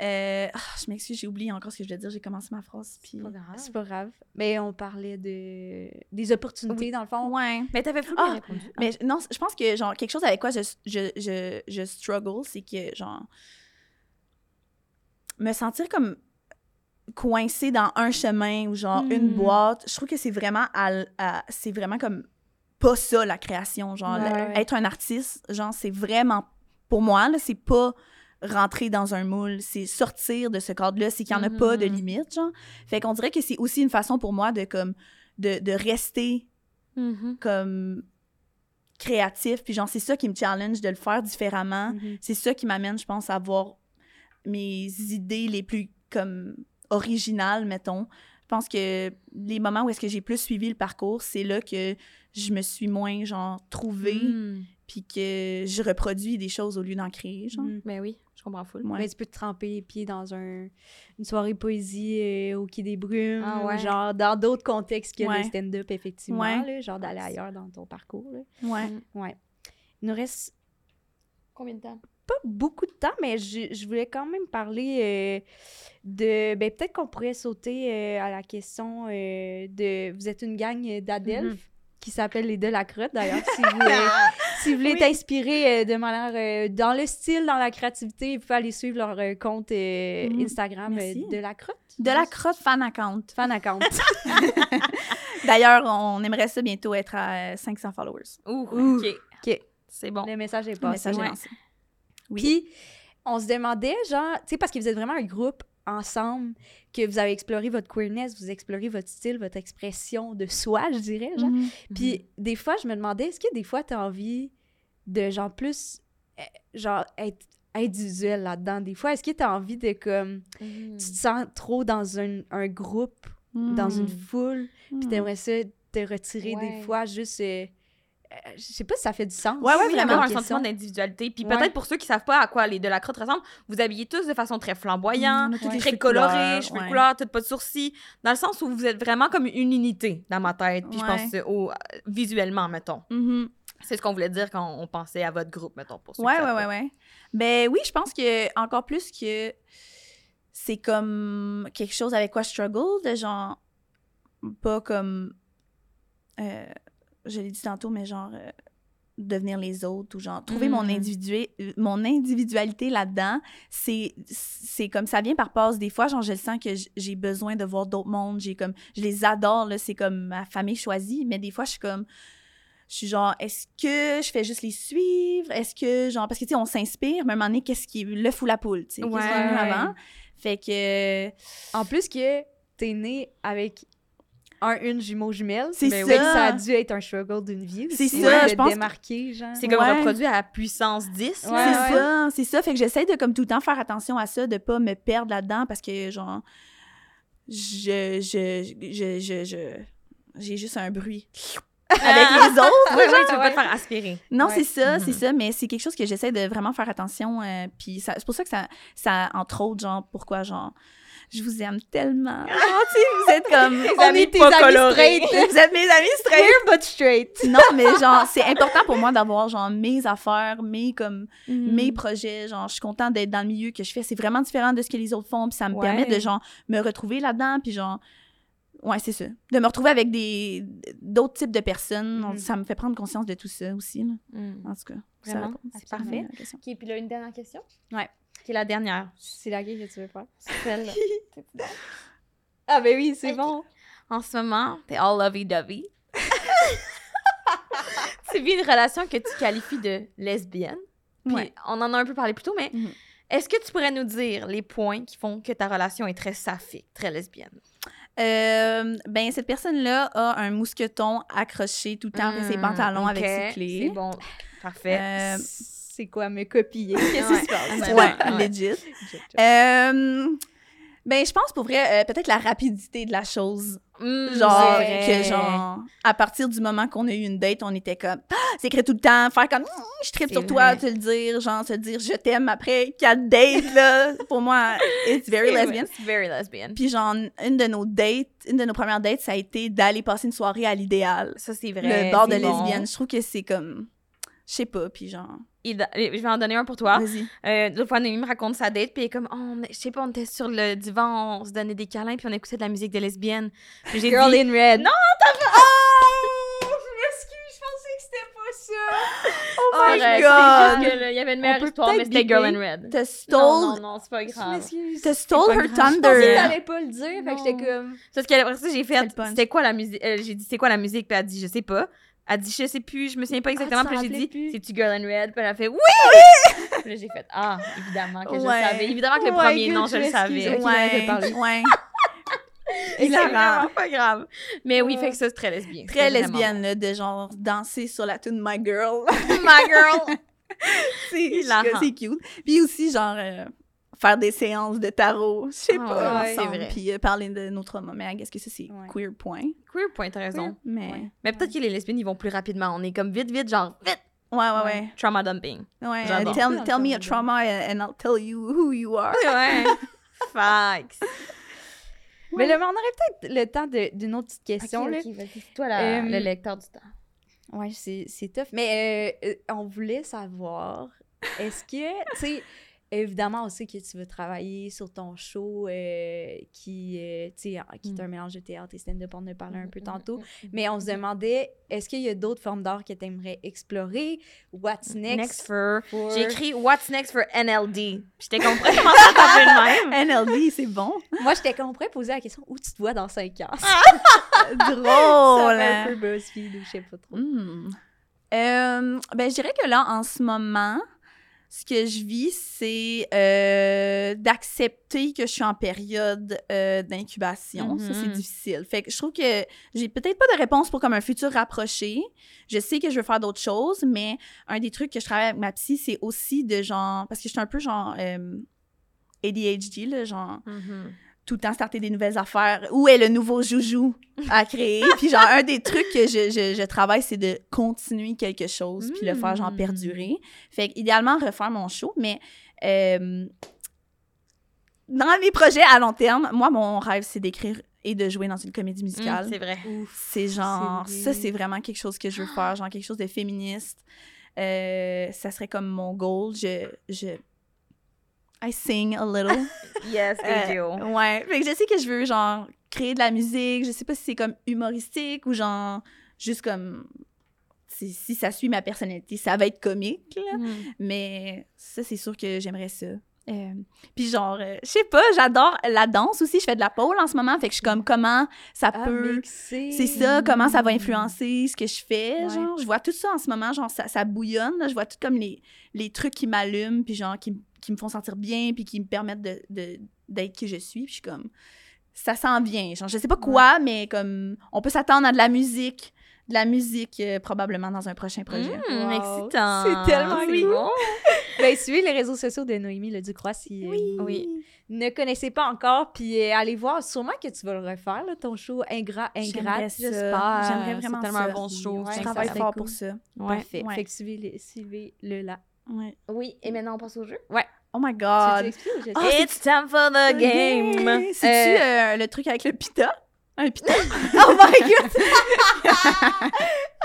Euh, ah, je m'excuse, j'ai oublié encore ce que je voulais dire. J'ai commencé ma phrase. Puis... C'est pas grave. Mais on parlait de des opportunités, dans le fond. Ouais. Mais t'avais full Ah, répondu. Mais non, je pense que, genre, quelque chose avec quoi je, je, je, je struggle, c'est que, genre, me sentir comme coincé dans un chemin ou, genre, une Hmm. boîte, je trouve que c'est vraiment, à, à- c'est vraiment comme pas ça, la création. Genre, Ouais, le- ouais. être un artiste, genre, c'est vraiment, pour moi, là, c'est pas rentrer dans un moule, c'est sortir de ce cadre-là, c'est qu'il n'y en a pas de Mhm. limite, genre. Fait qu'on dirait que c'est aussi une façon pour moi de, comme, de, de rester Mhm. comme créatif puis genre c'est ça qui me challenge de le faire différemment Mhm. c'est ça qui m'amène je pense à avoir mes idées les plus comme originales mettons je pense que les moments où est-ce que j'ai plus suivi le parcours c'est là que je me suis moins genre trouvée Mm. puis que je reproduis des choses au lieu d'en créer genre Mhm. Ben oui, je comprends full. Ouais. Mais tu peux te tremper les pieds dans un, une soirée poésie euh, au Quai des Brumes, Ah ouais. genre dans d'autres contextes que Ouais. le stand-up, effectivement, Ouais. là, genre d'aller ailleurs dans ton parcours. Là. ouais Ouais. Il nous reste Combien de temps? pas beaucoup de temps, mais je, je voulais quand même parler euh, de... Ben, peut-être qu'on pourrait sauter euh, à la question euh, de... Vous êtes une gang d'Adelphes Mhm. Qui s'appelle les Delacrotte, d'ailleurs, si vous, <laughs> euh, si vous voulez t'inspirer euh, de manière... euh, dans le style, dans la créativité, vous pouvez aller suivre leur euh, compte euh, Mhm. Instagram euh, de la crotte fan account Fan account. <laughs> d'ailleurs on aimerait ça bientôt être à euh, 500 followers Ouh, Ouh, OK. OK. C'est bon. Le message est le passé. message est lancé. Oui. Puis, on se demandait, genre, tu sais, parce que vous êtes vraiment un groupe ensemble, que vous avez exploré votre queerness, vous explorez votre style, votre expression de soi, je dirais, genre. Mhm. Puis, des fois, je me demandais, est-ce que des fois, tu as envie de, genre, plus, euh, genre, être individuel là-dedans? Des fois, est-ce que tu as envie de, comme, Mhm. tu te sens trop dans un, un groupe, dans une Mhm. foule, puis Mhm. t'aimerais ça te retirer Ouais. des fois, juste... euh, je sais pas si ça fait du sens. Ouais, ouais, c'est vraiment un sentiment d'individualité. Puis Ouais. peut-être pour ceux qui savent pas à quoi les de la crotte ressemblent, vous habillez tous de façon très flamboyante, Mm, très colorée, cheveux ouais. couleurs, toutes pas de sourcils, dans le sens où vous êtes vraiment comme une unité dans ma tête. Puis je pense euh, au, visuellement, mettons. Mhm. C'est ce qu'on voulait dire quand on pensait à votre groupe, mettons, pour ceux Ouais, qui ouais, ouais, ouais. Ben oui, je pense que encore plus que c'est comme quelque chose avec quoi je struggle, de genre, pas comme, euh, je l'ai dit tantôt, mais genre, euh, devenir les autres ou genre, trouver mon, Mm. individu mon individualité là-dedans, c'est comme ça vient par passe. Des fois, genre, je le sens que j'ai besoin de voir d'autres mondes, j'ai comme, je les adore, là, c'est comme ma famille choisie, mais des fois, je suis comme, je suis genre, est-ce que je fais juste les suivre? Est-ce que, genre, parce que, tu sais, on s'inspire, mais à un moment donné, qu'est-ce qui est l'œuf ou la poule, tu sais? Qu'est-ce qui est venu Ouais. avant? Fait que, En plus que t'es né avec un, une jumeau jumelle. C'est ça. oui, ça a dû être un struggle d'une vie aussi. C'est ça, je pense que- démarquer, genre. C'est comme Ouais. reproduit à puissance 10. Ouais, là. c'est ça, c'est ça. Fait que j'essaie de, comme tout le temps, faire attention à ça, de pas me perdre là-dedans parce que, genre, je, je, je, je, je- j'ai juste un bruit avec <laughs> les autres. Ouais, ouais, tu veux pas te faire aspirer. Non, Ouais. c'est ça, Mhm. c'est ça, mais c'est quelque chose que j'essaie de vraiment faire attention. euh, puis c'est pour ça que ça, ça, entre autres, genre, pourquoi, genre, je vous aime tellement. Tu sais, vous êtes comme. On amis est tes pas amis colorés. straight. <laughs> vous êtes mes amis straight. But straight. <laughs> Non, mais genre, c'est important pour moi d'avoir, genre, mes affaires, mes, comme, Mm. mes projets. Genre, je suis contente d'être dans le milieu que je fais. C'est vraiment différent de ce que les autres font. Puis ça me Ouais. permet de, genre, me retrouver là-dedans. Puis genre, ouais, c'est ça. De me retrouver avec des d'autres types de personnes, Mhm. ça me fait prendre conscience de tout ça aussi. là. Mm. En tout cas, Vraiment? répond C'est parfait. question. OK, puis là, une dernière question. Ouais. Qui est la dernière. C'est laquelle que tu veux faire? Celle <laughs> Ah, ben oui, c'est bon. En ce moment, t'es all lovey-dovey. <laughs> tu vis une relation que tu qualifies de lesbienne. Puis Ouais. on en a un peu parlé plus tôt, mais Mhm. est-ce que tu pourrais nous dire les points qui font que ta relation est très saphique, très lesbienne? Euh, ben, cette personne-là a un mousqueton accroché tout le temps après ses Mm, pantalons avec ses clés. C'est bon. Parfait. Euh, C'est quoi, me copier? Qu'est-ce qui se passe? Ouais. ouais, legit. Euh, ben, je pense pour vrai, euh, peut-être la rapidité de la chose. Mm, Genre, que genre, à partir du moment qu'on a eu une date, on était comme, ah, c'est écrit tout le temps, faire comme, Hum, je tripe sur toi, te le dire, genre, te dire je t'aime après quatre dates, là. <laughs> pour moi, it's very lesbian. c'est very lesbian. Puis genre, une de nos dates, une de nos premières dates, ça a été d'aller passer une soirée à l'idéal. Ça, c'est vrai. Le bord de bon. lesbienne. Je trouve que c'est comme, je sais pas, puis genre, Il- Je vais en donner un pour toi. vas-y. Euh, L'autre fois, Noémie me raconte sa date, puis elle est comme, oh, je sais pas, on était sur le divan, on se donnait des câlins, puis on écoutait de la musique de lesbienne. Puis j'ai Girl dit, in red. Non, <laughs> Oh! Je m'excuse, je pensais que c'était pas ça. Oh c'est my god! juste que, là, il y avait une meilleure histoire, mais c'était Girl in. Red. T'as Non, stole, non, non, c'est pas grave. t'as stole pas her grave. Je pensais que thunder. t'allais <laughs> pas le dire, fait que Non. j'étais comme... Parce qu'après ça, j'ai fait, c'était quoi la musique? Euh, j'ai dit, c'est quoi la musique? Puis elle a dit, je sais pas. Elle a dit, je sais plus, je me souviens pas exactement. Ah, puis j'ai dit, c'est-tu Girl in Red? Puis elle a fait, oui! puis là, j'ai fait, ah, évidemment que je Ouais. le savais. Évidemment que le premier nom, je le je m'excuse. savais. Ouais, ouais. <laughs> C'est Hilarant. vraiment pas grave. Mais oui, fait que ça, c'est très lesbien. Très lesbienne, là, de genre danser sur la tune My Girl. <laughs> My girl! <laughs> c'est c'est cute. Puis aussi, genre, euh, faire des séances de tarot, je sais Ah pas, ouais, ensemble. c'est vrai. Puis euh, parler de nos traumas. Mais qu'est-ce que ça, c'est Ouais. queer point. Queer point, t'as raison. Mais, Ouais. Mais peut-être que les lesbiennes, ils vont plus rapidement. On est comme vite, vite, genre, vite! ouais, ouais, ouais. Trauma dumping. ouais. J'adore. tell, tell me a trauma and I'll tell you who you are. Ouais. <laughs> Facts. Mais là, mais on aurait peut-être le temps de- d'une autre petite question, là. vas-y. C'est toi la- Euh, le lecteur du temps. Ouais, c'est c'est tough. Mais euh, euh, on voulait savoir, est-ce que, tu sais, évidemment, on sait que tu veux travailler sur ton show euh, qui, euh, tu sais, qui est un mélange de théâtre et stand-up, on en a parlé un peu tantôt. Mais on se demandait, est-ce qu'il y a d'autres formes d'art que tu aimerais explorer? What's next? Next for... for- J'ai écrit What's next for NLD. J'étais compris comment ça même. NLD, c'est bon. Moi, j'étais pourrait poser la question, où tu te vois dans 5 ans? Drôle. <laughs> ça fait hein. un peu BuzzFeed ou je sais pas trop. Hmm. Euh, ben, je dirais que là, en ce moment, ce que je vis, c'est euh, d'accepter que je suis en période euh, d'incubation. Ça, c'est Mhm. difficile. Fait que je trouve que j'ai peut-être pas de réponse pour comme un futur rapproché. Je sais que je veux faire d'autres choses, mais un des trucs que je travaille avec ma psy, c'est aussi de genre... Parce que je suis un peu genre... euh, ADHD, là, genre tout le temps starter des nouvelles affaires. Où est le nouveau joujou à créer? <laughs> puis genre, un des trucs que je, je, je travaille, c'est de continuer quelque chose, puis le faire genre Mm. perdurer. Fait que, idéalement, refaire mon show, mais euh, dans mes projets à long terme, moi, mon rêve, c'est d'écrire et de jouer dans une comédie musicale. Mm, c'est vrai. C'est genre, ça, c'est vraiment quelque chose que je veux faire, genre quelque chose de féministe. Euh, ça serait comme mon goal. Je, je, I sing a little. <laughs> Yes, Euh, AJO. ouais. Fait que je sais que je veux, genre, créer de la musique. Je sais pas si c'est comme humoristique ou genre, juste comme. Si, si ça suit ma personnalité, ça va être comique, là. Mm. Mais ça, c'est sûr que j'aimerais ça. Euh, puis genre, euh, je sais pas, j'adore la danse aussi. Je fais de la pole en ce moment. Fait que je suis comme, comment ça Ah, peut. C'est ça, comment ça va influencer ce que je fais, Ouais. genre. Je vois tout ça en ce moment, genre, ça, ça bouillonne, là. Je vois tout comme les, les trucs qui m'allument, puis genre, qui, qui me font sentir bien, puis qui me permettent de, de- d'être qui je suis. Puis je suis comme, ça s'en vient. Genre, je sais pas quoi, mais comme, on peut s'attendre à de la musique, de la musique euh, probablement dans un prochain projet. Mm, Wow. excitant. C'est tellement cool. bon. <laughs> Ben, suivez les réseaux sociaux de Noémie Le Ducroix si euh, vous Oui. ne connaissez pas encore. Puis euh, allez voir, sûrement que tu vas le refaire, là, ton show Ingrat, J'aimerais Ingrat, j'espère. J'aimerais vraiment C'est tellement ça. un bon show. Ouais, Je travaille fort cool. pour ça. Ouais. Parfait. Ouais. Fait que suivez-le, suivez-le là. Ouais. Oui, et maintenant on passe au jeu. Oh my God! Ah, sais? It's time for the game. C'est-tu euh, le truc avec le pita? Un pita? <laughs> Oh my god! <laughs>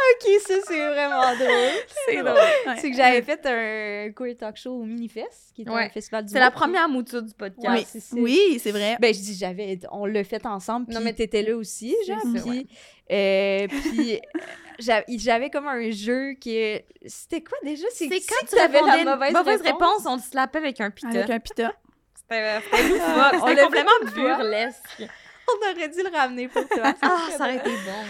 Ok, ça, c'est vraiment drôle. C'est drôle. Ouais. C'est que j'avais fait un queer talk show au Minifest, qui était Ouais. un festival du C'est la première mouture du podcast. Ouais, Oui. c'est ça. Oui, c'est vrai. Ben, je dis, j'avais, on l'a fait ensemble, Non, mais- t'étais là aussi, genre, puis, euh, puis <laughs> j'avais, comme un jeu qui, c'était quoi déjà? C'est si quand tu répondais la une mauvaise, réponse, on te slappait avec un pita. Avec un pita. C'était l'a complètement burlesque. <laughs> On aurait dû le ramener pour toi. Ah, ça aurait été bon.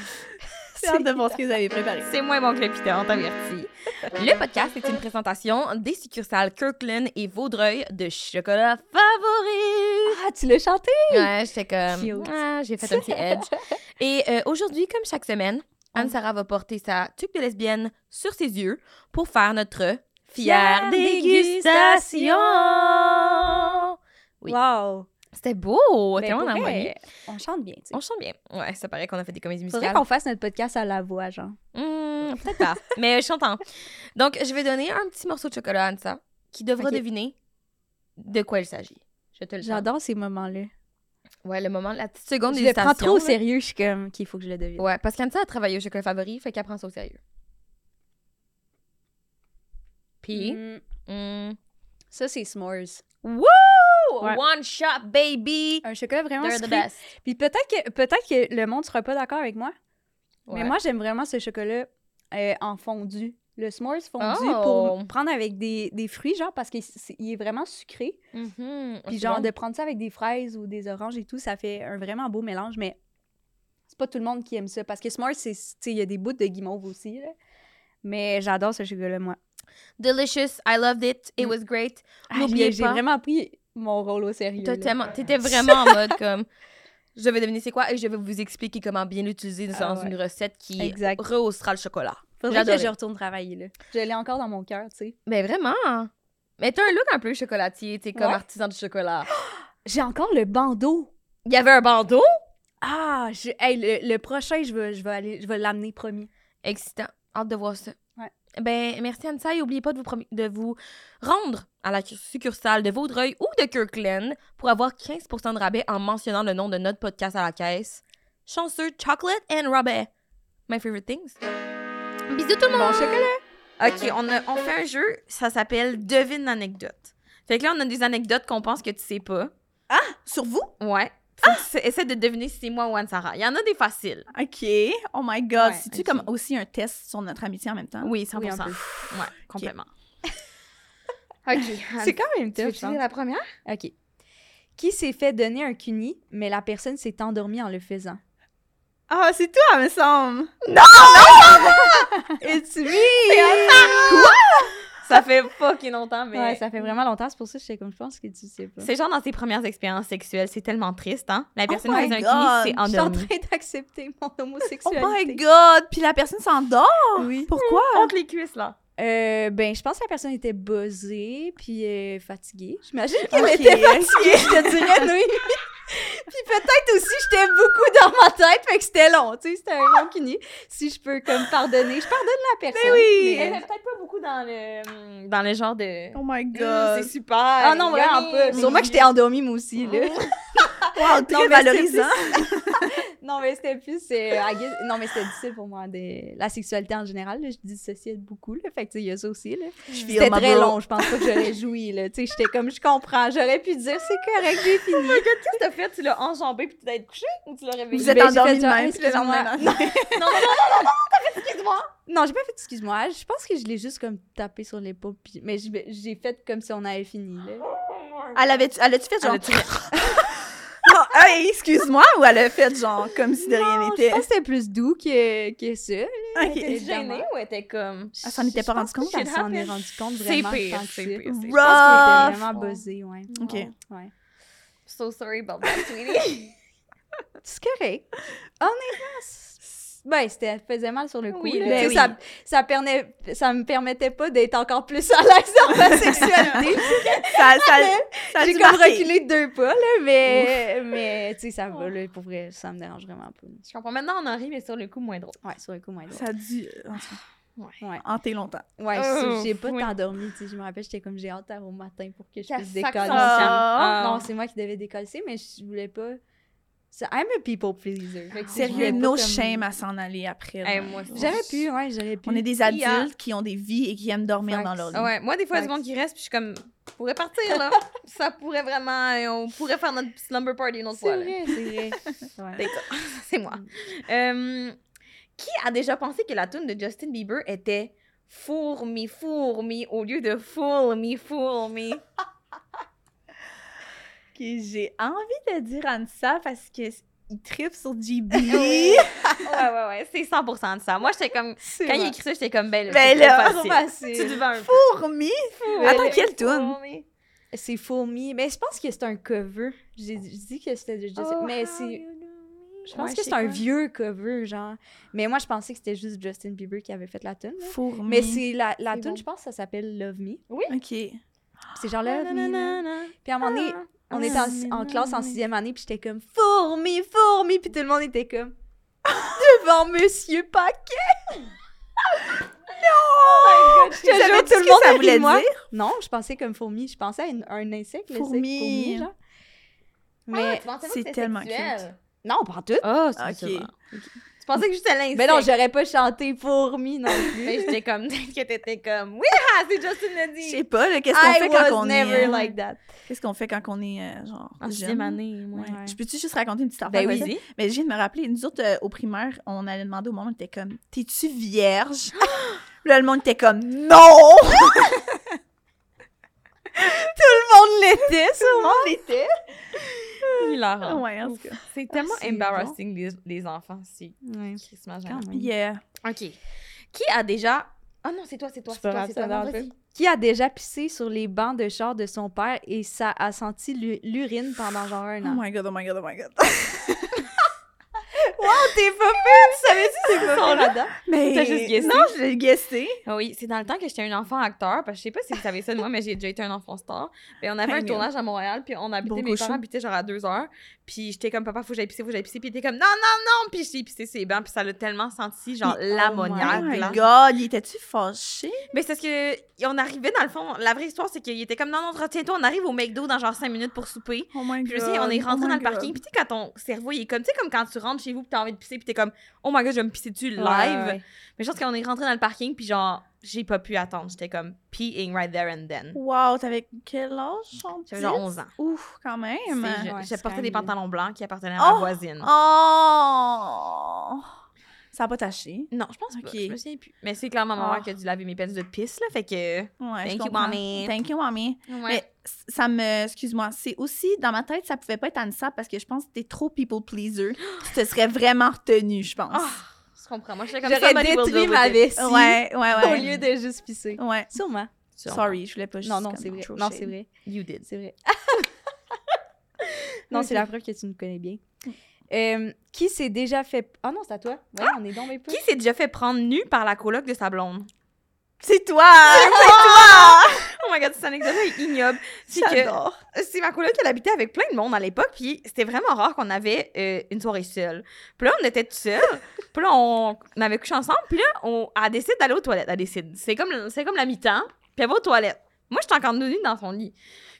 J'ai <laughs> hâte de voir ce que vous avez préparé. C'est moins bon que le pita, on t'avertit. Le podcast est une présentation des succursales Kirkland et Vaudreuil de chocolat favori. Ah, tu l'as chanté? Ouais, j'étais comme. Ah, j'ai fait un petit edge. <laughs> Et euh, aujourd'hui, comme chaque semaine, Anne-Sara va porter sa tuque de lesbienne sur ses yeux pour faire notre fière Fière dégustation. Oui. Wow! C'était beau, Ben, tellement vrai, On chante bien, tu sais. On chante bien. Ouais, ça paraît qu'on a fait des comédies Faudrait musicales. qu'on fasse notre podcast à la voix, genre. Hmm, Peut-être pas, <laughs> mais chantant. Donc, je vais donner un petit morceau de chocolat à Ansa qui devra deviner de quoi il s'agit. Je te le. J'adore ces moments-là. Ouais, le moment, la petite seconde Je le prends trop au sérieux, je suis comme qu'il faut que je le devine. Ouais, parce qu'Ansa a travaillé au chocolat favori, fait qu'elle prend ça au sérieux. Puis, Mm, hmm, Ça, c'est s'mores. Woo! Ouais. One shot, baby! Un chocolat vraiment They're the sucré. best. Puis peut-être que, peut-être que le monde sera pas d'accord avec moi, Ouais. mais moi, j'aime vraiment ce chocolat euh, en fondu. Le s'mores fondu Oh! pour prendre avec des, des fruits, genre, parce qu'il est vraiment sucré. Mhm, Puis genre, bon. de prendre ça avec des fraises ou des oranges et tout, ça fait un vraiment beau mélange, mais c'est pas tout le monde qui aime ça. Parce que s'mores, c'est, il y a des bouts de guimauve aussi, là. Mais j'adore ce chocolat, moi. Delicious, I loved it, it Mm. was great. Ah, N'oubliez j'ai, j'ai vraiment pris mon rôle au sérieux. Tellement- T'étais vraiment en mode comme. Je vais deviner c'est quoi et je vais vous expliquer comment bien l'utiliser Ah dans ouais. une recette qui Exact. rehaussera le chocolat. Faudrait que je retourne travailler, là. Je l'ai encore dans mon cœur, tu sais. Mais vraiment? Mais t'as un look un peu chocolatier, tu sais, comme Ouais. artisan du chocolat. <gasps> J'ai encore le bandeau. Il y avait un bandeau? Ah, je, hey, le, le prochain, je vais, je vais aller, je vais l'amener promis. Excitant. Hâte de voir ça. Ben, merci Ansa et n'oubliez pas de vous, de vous rendre à la succursale de Vaudreuil ou de Kirkland pour avoir 15% de rabais en mentionnant le nom de notre podcast à la caisse. Chanceux Chocolate and Rabais. My favorite things. Bisous tout le monde! Bon chocolat. Ok, on, a- on fait un jeu, ça s'appelle Devine l'anecdote. Fait que là, on a des anecdotes qu'on pense que tu sais pas. Sur vous? Ouais. Faut que tu essaies de deviner si c'est moi ou Anne-Sara. Il y en a des faciles. OK. Oh my God. Ouais, C'est-tu comme aussi un test sur notre amitié en même temps? Oui, 100%. Oui, un peu. Ouais, complètement. <laughs> ok. C'est quand même Tu tough, veux-tu hein? la première? OK. Qui s'est fait donner un cuni, mais la personne s'est endormie en le faisant? Ah, c'est toi, me semble. <laughs> It's me! Ça fait fucking longtemps, mais. Ouais, ça fait vraiment longtemps, c'est pour ça que j'étais comme, je pense que tu sais pas. C'est genre dans ses premières expériences sexuelles. C'est tellement triste, hein? La personne my faisait un c'est Je suis en train d'accepter mon Oh homosexualité. my God. Puis la personne s'endort? Oui. Pourquoi? Entre les cuisses, là. Euh, ben, je pense que la personne était buzzée, puis euh, fatiguée. J'imagine qu'elle Ok. était fatiguée, je te dirais, oui. Puis peut-être aussi, j'étais beaucoup dans ma tête, fait que c'était long, tu sais, c'était un long cuni. Si je peux, comme, pardonner, je pardonne la personne. oui. Elle mais- est peut-être pas beaucoup dans le. dans le genre de. Oh my Hum, God. C'est super. Ah non, vraiment pas. Sûrement que j'étais endormie, moi aussi, là. Wow, très Non, mais valorisant. Non, mais c'était plus... guess- Non, mais c'était difficile pour moi, de... la sexualité en général, là, je dissociais beaucoup, là, fait que, tu sais, il y a ça aussi, là. C'était my très bro. long, je pense pas que j'aurais joui, là. Tu sais, j'étais comme, je comprends, j'aurais pu dire, c'est correct, j'ai fini. Qu'est-ce que t'as fait? Tu l'as enjambé puis tu t'es couché ou tu l'as réveillé? Vous êtes Ben, endormi fait de même, puis le lendemain, Non, Non, non, non, non, non, t'as fait excuse-moi! non, j'ai pas fait excuse-moi, je pense que je l'ai juste comme tapé sur l'épaule, puis... mais j'ai fait comme si on avait fini, là. Elle avait-tu elle a-tu fait genre. <laughs> Elle a-tu- Non, hey, excuse-moi, ou elle a fait genre comme si de rien Non, n'était? Je pense que c'était plus doux que, que ça. T'es Évidemment. gênée ou elle était comme. Elle s'en était pas rendue compte? Shit s'en est rendue compte C'est vraiment. pire, c'est pire, c'est Je pire. pense qu'elle Rough. était vraiment buzzée, ouais. Ok. Ouais. So sorry about that, sweetie. <laughs> C'est correct. Honnêtement, c'est- ben, c'était, ça faisait mal sur le coup. Oui, là. ben oui. ça, ça, permet- ça me permettait pas d'être encore plus à l'aise dans ma <laughs> sexualité. Ça, ça, ça a J'ai comme reculé de deux pas, là, mais, mais tu sais, ça va, là, pour vrai, ça me dérange vraiment pas. Je comprends. Maintenant, on en rit, mais sur le coup, moins drôle. Ouais, sur le coup, moins drôle. Ça a dû euh, Ouais, hanter longtemps. ouais Oh, j'ai pas oui. tant dormi, tu sais, je me rappelle, j'étais comme, j'ai hâte au matin pour que je puisse décoller. son camp. Non, c'est moi qui devais décoller, mais je voulais pas I'm a people pleaser. Sérieux, no comme- shame à s'en aller après. Hey. J'aurais pu, ouais, j'aurais pu. On est des adultes qui ont des vies et qui aiment dormir dans leur lit. Ah ouais, moi, des fois, il y a du Facts. monde qui reste, puis je suis comme, on pourrait partir, là. <laughs> ça pourrait vraiment, euh, on pourrait faire notre slumber party une autre C'est fois, c'est vrai. <laughs> <laughs> C'est moi. Euh, qui a déjà pensé que la tune de Justin Bieber était Four me, four me au lieu de Fool me, fool me? Ok, j'ai envie de dire Ansa parce que il tripe sur GB. <laughs> Oui. <laughs> ouais, ouais, ouais, c'est 100% de ça. Moi, j'étais comme, quand il a écrit ça, j'étais comme, ben là, Ben là, Trop facile. Tu facile. devais un peu. Fourmi? Mais Attends, le- quelle me. C'est Fool Me. Mais je pense que c'est un cover. J'ai dit que c'était. Oh, mais c'est. me? Je pense Ouais, que c'est un quoi. vieux cover, genre. Mais moi, je pensais que c'était juste Justin Bieber qui avait fait la tune. Fourmi. Mais c'est la, la tune, bon. je pense que ça s'appelle Love Me. Ok. C'est genre Love Me. Puis à un moment donné, on était en, en Ah, classe en oui. sixième année, puis j'étais comme fourmi, fourmi, puis tout le monde était comme <laughs> devant Monsieur Paquet. <laughs> non! Je jure, Savais-tu tout ce le monde ça voulait moi. dire? Non, je pensais comme fourmi, je pensais à une- un insecte, Fourmi. fourmi, genre. Ah, Mais c'est tellement sexuel? non, pas en tout. Oh, Ok. c'est pensais que à l'insecte. Mais non, j'aurais pas chanté fourmi non <laughs> plus. Mais j'étais comme, que t'étais comme, oui, ah, c'est Justin l'a Je sais dit. pas, qu'est-ce qu'on fait quand was on never est... euh, like that. Qu'est-ce qu'on fait quand on est, euh, genre, En sixième année, moi. Ouais. Ouais. Je peux-tu juste raconter une petite affaire? Ben oui. Mais je viens de me rappeler, nous autres, euh, au primaire, on allait demander au monde, on était comme, t'es-tu vierge? <gasps> Là, le monde était comme, non! <laughs> Tout le monde l'était, ça. Tout le monde l'était. Hilarant. Ouais, en tout cas. C'est tellement c'est embarrassing, les, les enfants. C'est Ouais. Quand. Yeah. OK. Qui a déjà... Ah non, c'est toi, c'est toi, C'est toi, c'est ça toi. Non. Qui a déjà pissé sur les bancs de char de son père et ça a senti l'u- l'urine pendant genre un Oh an? my god, oh my god, oh my god. <laughs> t'es pas! Tu savais-tu c'est quoi là-dedans? Mais... T'as juste guessé? Non, je l'ai guessé. Ah Oui, c'est dans le temps que j'étais un enfant acteur, parce que je sais pas si vous savez ça de moi, mais j'ai déjà été un enfant star. Puis on avait un mais- tournage à Montréal, puis on habitait, Bon mes cochon. parents habitaient genre à deux heures. Puis j'étais comme, papa, faut que j'aille pisser, faut que j'aille pisser. Puis il était comme, non, non, non! Puis j'ai pissé ses bancs, puis ça l'a tellement senti, genre, Oh l'ammoniaque, Oh my là. god, il était-tu fâché? Mais c'est parce que on arrivait dans le fond, la vraie histoire c'est qu'il était comme non non retiens-toi, on arrive au McDo dans genre 5 minutes pour souper. Oh my Puis god. je sais, on est rentré oh dans le parking, puis tu sais quand ton cerveau il est comme tu sais comme quand tu rentres chez vous puis t'as envie de pisser puis t'es comme oh my god, je vais me pisser dessus live. Ouais, Mais je pense qu'on est rentré dans le parking puis genre j'ai pas pu attendre, j'étais comme peeing right there and then. Wow, t'avais quel âge? J'avais genre 10? 11 ans. Ouf, quand même. C'est- je- Ouais, J'ai porté des pantalons blancs qui appartenaient à ma Oh! voisine. Oh! Ça a pas taché. Non, je pense pas, Ok. je me souviens plus. Mais c'est clairement ma mère Oh. qui a dû laver mes pelles de pisse là, fait que Ouais, Thank you, mommy. Thank you, mommy. ouais. Mais ça me. Excuse-moi, c'est aussi. Dans ma tête, ça pouvait pas être Anissa parce que je pense que t'es trop people pleaser. <gasps> tu te serais vraiment retenu, je pense. Ah, je comprends. Moi, j'étais comme J'aurais détruit ma vessie ouais, ouais, <laughs> ouais. au lieu de juste pisser. Ouais. Sûrement. Sorry, je voulais pas juste. Non, non, c'est vrai. Non, c'est vrai. You did. C'est vrai. non, c'est la preuve que tu me connais bien. Euh, qui s'est déjà fait. Ah non, c'est à toi. Ouais, on est dans mes peu. Qui s'est déjà fait prendre nu par la coloc de sa blonde? C'est toi! Oh my god, cette anecdote-là est ignoble. C'est que J'adore. c'est ma coloc, elle habitait avec plein de monde à l'époque, puis c'était vraiment rare qu'on avait euh, une soirée seule. Puis là, on était tout seul, <laughs> puis là, on, on avait couché ensemble, puis là, on, elle décide d'aller aux toilettes. Elle décide. C'est comme, comme la mi-temps, puis elle va aux toilettes. Moi, j'étais encore nue dans son lit.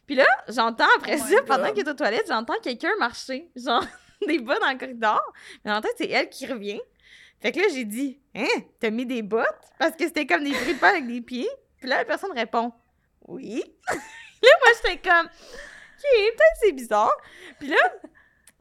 Puis là, j'entends après Oh ça, pendant qu'elle est aux toilettes, j'entends quelqu'un marcher, genre <laughs> des bas dans le corridor. Mais en tête, c'est elle qui revient. Fait que là, j'ai dit, hein, t'as mis des bottes? Parce que c'était comme des bruits de pas avec des pieds. Puis là, la personne répond, oui. <laughs> là, moi, j'étais comme, OK, peut-être c'est bizarre. Puis là,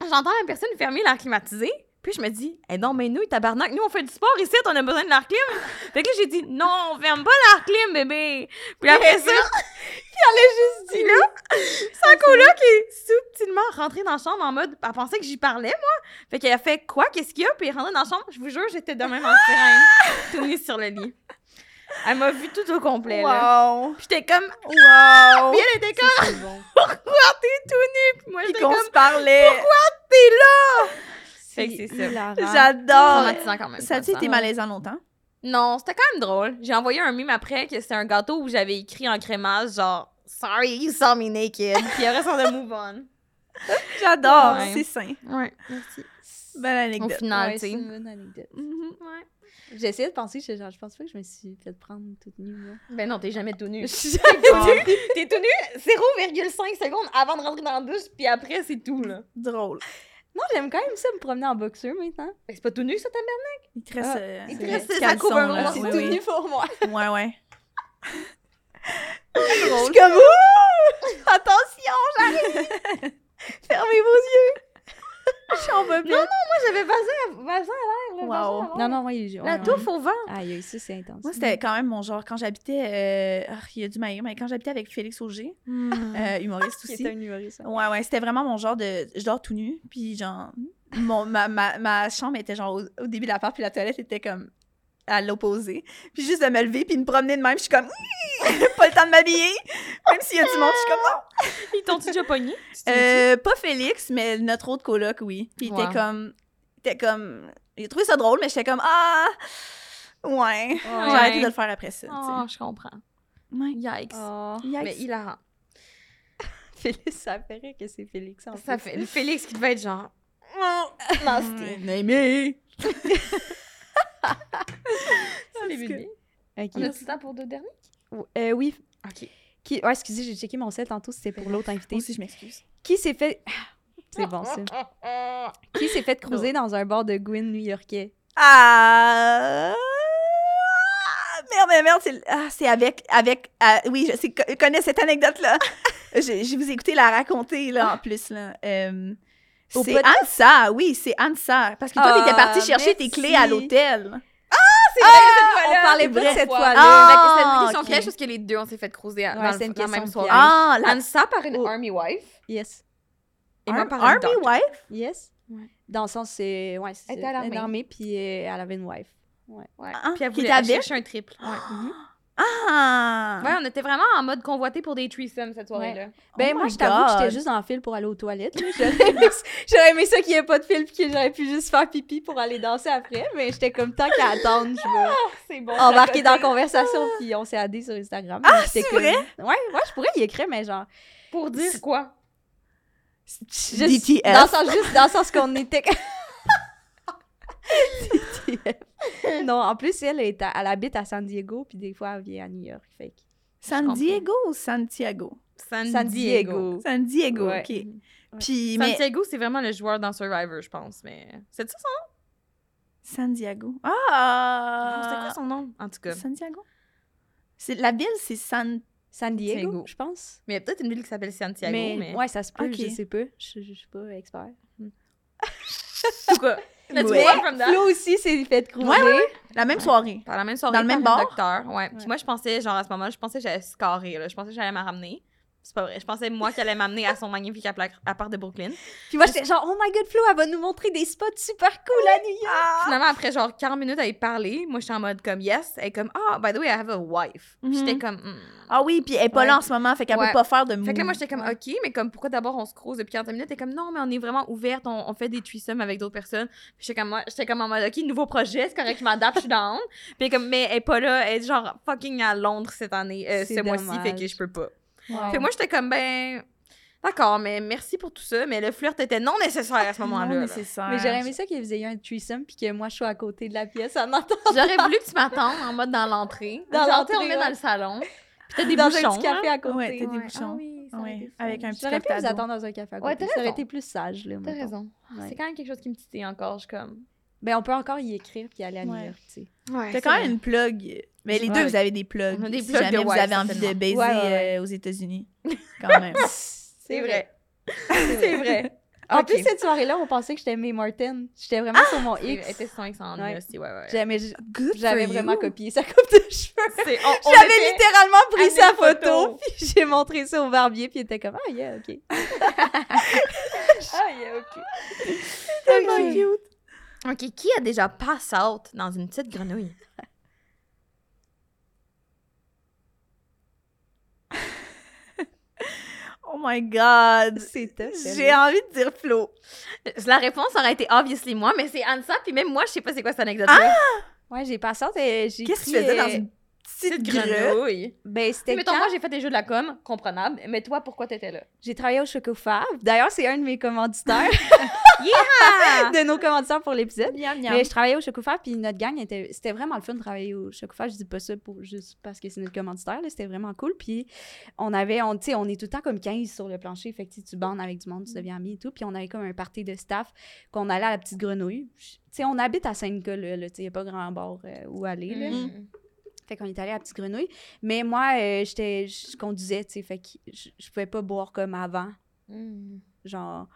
j'entends la personne fermer l'air climatisé. Puis je me dis, eh non, mais nous, tabarnak, nous, on fait du sport ici, on a besoin de l'air clim. Fait que là, j'ai dit, non, on ferme pas l'air clim, bébé. Puis après ça, puis <laughs> elle a juste dit là, <laughs> sa coloc est subtilement rentrée dans la chambre en mode, elle pensait que j'y parlais, moi. Fait qu'elle a fait, quoi, qu'est-ce qu'il y a? Puis elle est rentrée dans la chambre, je vous jure, j'étais de même en sirène, tout nue sur le lit. Elle m'a vu tout au complet, là. Wow! Puis j'étais comme, Wow! puis elle était comme, bon. <laughs> pourquoi t'es tout nu? Puis moi, Puis j'étais qu'on comme, se parlait. t'es là! Fait que c'est ça. J'adore! Traumatisant quand même. Ça a-tu été malaisant longtemps? Non, c'était quand même drôle. J'ai envoyé un mime après que c'était un gâteau où j'avais écrit en crémage genre Sorry, you saw me naked. Puis reste, on a move on. <laughs> J'adore! Ouais. C'est sain. Ouais, merci. Belle Au anecdote. final, Ouais, tu c'est sais. une bonne anecdote. Mhm. Ouais. J'ai essayé de penser, je, genre, je pense pas que je me suis fait prendre toute nue. Ben non, t'es jamais tout nu. Je suis T'es tout nu, t'es tout nu 0,5 secondes avant de rentrer dans la douche, puis après, c'est tout, là. Drôle. Non, j'aime quand même ça, me promener en boxeur maintenant. Mais c'est pas tout nu, ça, ta mère? Il te reste. Ah, euh, il te reste- ça couvre un c'est tout nu pour moi. <laughs> Ouais, ouais. <laughs> Je suis comme <laughs> Ouh! Attention, j'arrive! Fermez vos yeux! <laughs> J'en veux plus. Moi, j'avais basé à, l'air, là. Wow. basé à l'air. Non, non, oui, j'ai- La ouais, touffe au vent. ouais. Aïe, aïe, ça, c'est intense. Moi, c'était quand même mon genre. Quand j'habitais. Euh... ah, il a dû m'haïr, mais quand j'habitais avec Félix Auger, euh, humoriste <laughs> Qui aussi. est un humoriste. hein. Ouais, ouais, c'était vraiment mon genre de. Je dors tout nu, puis genre. Mon, ma, ma, ma chambre était genre au, au début de l'appart, puis la toilette était comme à l'opposé. Puis juste de me lever, puis me promener de même, je suis comme. <laughs> pas le temps de m'habiller. Même s'il y a du monde, je suis comme. Non. Ils t'ont-tu déjà pogné? Euh, pas Félix, mais notre autre coloc, oui. Puis il Wow. était comme. Il était comme. Il a trouvé ça drôle, mais j'étais comme. Ah! Ouais. J'ai arrêté de le faire après ça. tu sais. Oh, je comprends. Ouais. Yikes. Oh. Yikes. Mais hilarant. <laughs> Félix, ça rire que c'est Félix en Ça plus. fait le Félix qui devait être genre. Ouais, <laughs> Naimé. C'est les bébés. Ok. On a du temps pour deux derniers? Euh, oui. Ok. Qui... Ouais, excusez, j'ai checké mon set tantôt, c'était pour l'autre invité. Aussi, je m'excuse. Qui s'est fait. <laughs> C'est bon, ça. Qui s'est fait cruiser dans un bar de Gwyn new-yorkais? Ah! Merde, merde, merde, c'est ah, c'est avec, avec, ah, oui, je sais, je connais cette anecdote-là. <laughs> je, je vous ai écouté la raconter, là, en plus, là. Euh, c'est? Ansa, oui, c'est Ansa. Parce que toi, Ah, t'étais partie chercher tes clés à l'hôtel. on parlait pas de cette fois. fois-là. Ah, c'était une question piège parce que les deux, on s'est fait croiser à- Ouais, dans la même soirée. Ah, la Ansa par une Oh. army wife Yes. et moi par une Army wife? Yes. Ouais. Dans le sens, c'est. Ouais, c'est Elle était à l'armée. puis elle avait une wife. Ouais. Ah, Puis elle qui voulait cherchait un triple. Ouais. Ah! Ouais, on était vraiment en mode convoité pour des threesomes cette soirée-là. Ben, Oh moi, je t'avoue que j'étais juste dans le fil pour aller aux toilettes. J'aurais aimé, ça qu'il n'y ait pas de fil puis que j'aurais pu juste faire pipi pour aller danser après. Mais j'étais comme tant qu'à attendre, je vais C'est bon. embarquer dans la conversation. Puis on s'est addé sur Instagram. Ah, c'est comme- vrai? Ouais, ouais, je pourrais y écrire, mais genre. Pour dire quoi? Juste, DTF. Dans le sens, juste dans le sens qu'on était. <laughs> DTF. <laughs> non, en plus, elle, est à- elle habite à San Diego, puis des fois, elle vient à New York. Fait que- San Diego ou Santiago? San, San Diego. San Diego, Ouais. ok. Puis, mais... Santiago, c'est vraiment le joueur dans Survivor, je pense. Mais c'est ça son San Diego. nom? Ah! C'était quoi son nom? En tout cas? Santiago? C'est, la ville, c'est San... San Diego, Diego. je pense. Mais il y a peut-être une ville qui s'appelle Santiago, mais, mais... ouais, ça se peut, Ok. je sais pas. Je, je suis pas expert. En tout cas, let's Ouais. move on from that. Flo aussi s'est fait cruiser. Ouais, ouais, La même soirée. Par la même soirée, Dans le même bar? docteur, ouais. Puis Ouais. moi, je pensais, genre, à ce moment-là, je pensais que j'allais se carrer, là. Je pensais que j'allais me ramener. C'est pas vrai. Je pensais, moi, qu'elle allait m'amener à son magnifique appart de Brooklyn. Puis moi, j'étais genre, oh my god, Flo, elle va nous montrer des spots super cool à New York. Finalement, après, genre, 40 minutes à y parler, moi, j'étais en mode comme, yes. Elle est comme, ah, by the way, I have a wife. Mhm. J'étais comme, hmm. Ah oui, puis elle est pas Ouais. là en ce moment, fait qu'elle Ouais. peut pas faire de. Fait que là, moi, j'étais comme. OK, mais comme, pourquoi d'abord on se croise depuis 40 minutes? Et comme, non, mais on est vraiment ouverte, on, on fait des threesomes avec d'autres personnes. Puis j'étais comme, moi- j'étais comme en mode, OK, nouveau projet, c'est correct, je m'adapte, je suis down. Puis comme, mais elle est pas là, elle est genre fucking à Londres cette année, euh, C'est ce mois-ci, fait que je peux pas. Ouais. Fait que moi, j'étais comme, ben, d'accord, mais merci pour tout ça, mais le flirt était non nécessaire à ce moment-là. Non nécessaire. Mais j'aurais aimé ça qu'ils aient eu un threesome puis que moi, je sois à côté de la pièce en entendant. J'aurais voulu que tu m'attendes en mode dans l'entrée. Dans l'entrée, on met ouais. dans le salon. Puis t'as des dans bouchons. un petit café hein. à côté. Ouais, t'as des Ouais. bouchons. Ah oui, ça Ouais, avec un petit J'aurais pu vous attendre dans un café à Ouais, côté. t'as ça aurait été plus sage, là. T'as raison. Ouais. C'est quand même quelque chose qui me titille encore. Je suis comme. Ben, on peut encore y écrire puis aller à New Ouais. York, tu sais. Ouais, T'as quand même une plug. Mais les Ouais. deux, vous avez des plugs. On a des si plugs jamais de vous wife, avez envie de baiser Ouais, ouais, ouais. euh, aux États-Unis. Quand même. <laughs> C'est vrai. C'est vrai. <laughs> En plus, cette soirée-là, on pensait que j'étais May Martin. J'étais vraiment sur mon Elle X. était son ex en Ouais. aussi, ouais, ouais. J'avais vraiment copié sa coupe de cheveux. C'est- J'avais littéralement pris sa photos. photo, puis <laughs> j'ai montré ça au barbier, puis il était comme « Ah, yeah, OK. Ah, yeah, ok. Tellement Ok. cute. Ok, qui a déjà pass out dans une petite grenouille? Oh my God. » C'est tough. J'ai envie de dire Flo. La réponse aurait été obviously moi, mais c'est Ansa, puis même moi, je sais pas c'est quoi cette anecdote-là. Ouais, j'ai j'ai Qu'est-ce que tu faisais dans euh, une petite grenouille. Ben, c'était Mettons, quand? moi, j'ai fait des jeux de la com, comprenable. Mais toi, pourquoi t'étais là? j'ai travaillé au Chocofab. D'ailleurs, c'est un de mes commanditaires, <laughs> <laughs> Yeah! de nos commanditaires pour l'épisode. Mais je travaillais au Chocofab, puis notre gang, était... c'était vraiment le fun de travailler au Chocofab. Je dis pas ça pour juste parce que c'est notre commanditaire, là. c'était vraiment cool. Puis on avait, on, tu sais, on est tout le temps comme 15 sur le plancher, fait que tu bandes avec du monde, tu deviens ami et tout. Puis on avait comme un party de staff qu'on allait à la petite grenouille. Tu sais, on habite à Saint-Nicolas, là, tu sais, il n'y a pas grand bord euh, où aller, là. Mm. Fait qu'on est allé à petite grenouille. Mais moi, euh, j'étais, je conduisais, tu sais, fait que je, je pouvais pas boire comme avant, Mm. genre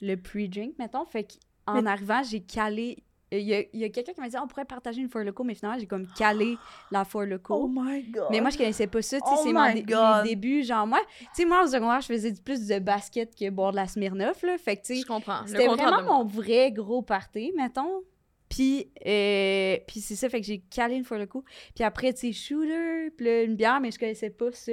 le pre-drink, mettons. Fait qu'en Mais- arrivant, j'ai calé. Il y a, a quelqu'un qui m'a dit, on pourrait partager une Four Loco, mais finalement, j'ai comme calé <gasps> la Four Loco. Oh my god. mais moi, je connaissais pas ça, tu sais, Oh c'est mon my dé- God. mes débuts. Genre, moi, tu sais, moi, au secondaire, je faisais plus de basket que boire de la Smirnoff, là. Fait que, tu sais, Je comprends. C'était vraiment mon vrai gros party, mettons. Puis, euh, puis c'est ça, fait que j'ai calé une fois le coup. Puis après, tu sais, shooter, puis là, une bière, mais je connaissais pas ça.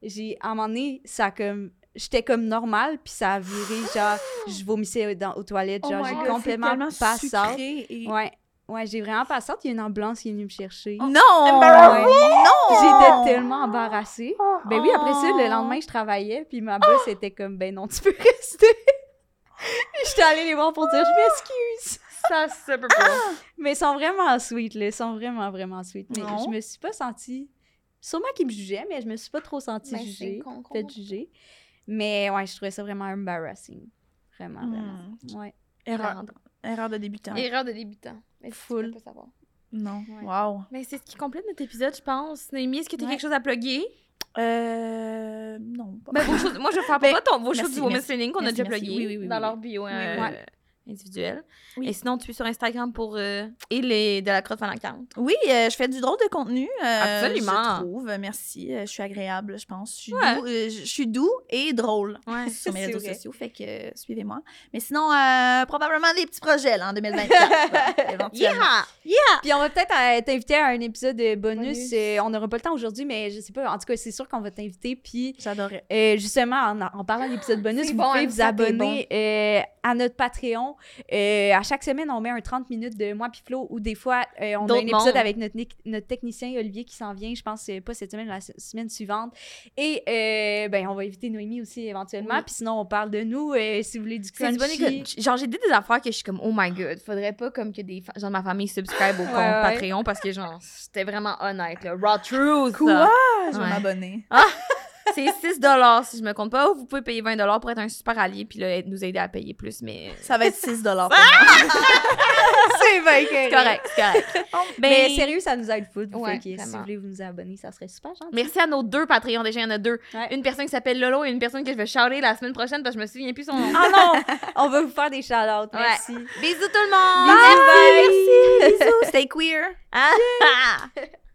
J'ai, à un moment donné, ça comme... J'étais comme normal, puis ça a viré, <gasps> genre, je vomissais dans, aux toilettes, Oh genre, j'ai complètement passante. et- Ouais, ouais, j'ai vraiment passante. Il y a une ambulance qui est venue me chercher. Non! Ouais. Non! J'étais tellement embarrassée. Ben oui, après ça, le Oh. lendemain, je travaillais, puis ma boss était comme, ben non, tu peux <laughs> rester. <laughs> J'étais allée les voir pour dire, je m'excuse. Ça se peut pas. <gasps> Mais ils sont vraiment sweet, là. Ils sont vraiment, vraiment sweet. Mais Non. je me suis pas sentie... Sûrement qu'ils me jugeaient, mais je me suis pas trop sentie Ben, jugée, juger. Mais ouais, je trouvais ça vraiment embarrassing. Vraiment, vraiment. Hmm. Ouais. Erreur, erreur de débutant. Erreur de débutant. Mais Full. Pas savoir. Non. Ouais. Wow. Mais c'est ce qui complète notre épisode, je pense. Noémie, est-ce que tu as Ouais. quelque chose à plugger? Euh. Non. pas- Ben, vos choses- moi, je vais faire <laughs> Ben, toi ton, vos merci, choses du Women's. Training qu'on a déjà plugué Oui, oui, oui, dans leur bio euh, Ouais. Individuel. Oui. Et sinon, tu es sur Instagram pour... euh, et les de la account. Oui, euh, je fais du drôle de contenu. euh, Absolument. Je trouve. Merci. euh, je suis agréable, je pense. Je suis, Ouais. doux, euh, je suis doux et drôle Ouais. <laughs> sur mes <laughs> réseaux vrai. sociaux. Fait que suivez-moi. Mais sinon, euh, probablement des petits projets là, en 2024. <laughs> là, éventuellement. Yeah! Puis on va peut-être t'inviter à un épisode de bonus. Bonus. on n'aura pas le temps aujourd'hui, mais je sais pas. En tout cas, c'est sûr qu'on va t'inviter. Puis J'adorais. Euh, justement, en, en parlant d'épisode bonus, vous bon, pouvez vous abonner à notre Patreon. Euh, à chaque semaine, on met un 30 minutes de moi puis Flo, ou des fois, euh, on a un épisode mondes. avec notre, notre technicien Olivier qui s'en vient, je pense, euh, pas cette semaine, la se- semaine suivante. Et euh, ben, on va inviter Noémie aussi éventuellement. Oui. Puis sinon, on parle de nous, euh, si vous voulez du crunchy. écoute. Genre, j'ai dit des affaires que je suis comme, oh my god, faudrait pas comme que des gens de ma famille subscribe au compte Ouais, ouais. Patreon parce que, genre, c'était vraiment honnête, là. Raw truth. Quoi? Je vais m'abonner. <laughs> C'est 6 si je me compte pas. Ou vous pouvez payer 20 pour être un super allié puis là, nous aider à payer plus, mais. Ça va être 6 dollars. <laughs> c'est bien C'est correct, correct. Mais, Mais- sérieux, ça nous aide foot. Ouais, si vous voulez vous nous abonner, ça serait super gentil. Merci à nos deux Patreons. Déjà, il y en a deux. Ouais. Une personne qui s'appelle Lolo et une personne que je vais shouter la semaine prochaine parce que je me souviens plus son nom. Ah non! on va vous faire des shout-outs. Ouais. Merci. Bisous tout le monde! Bisous, bye. Bisous, <laughs> stay queer. Ah! <laughs>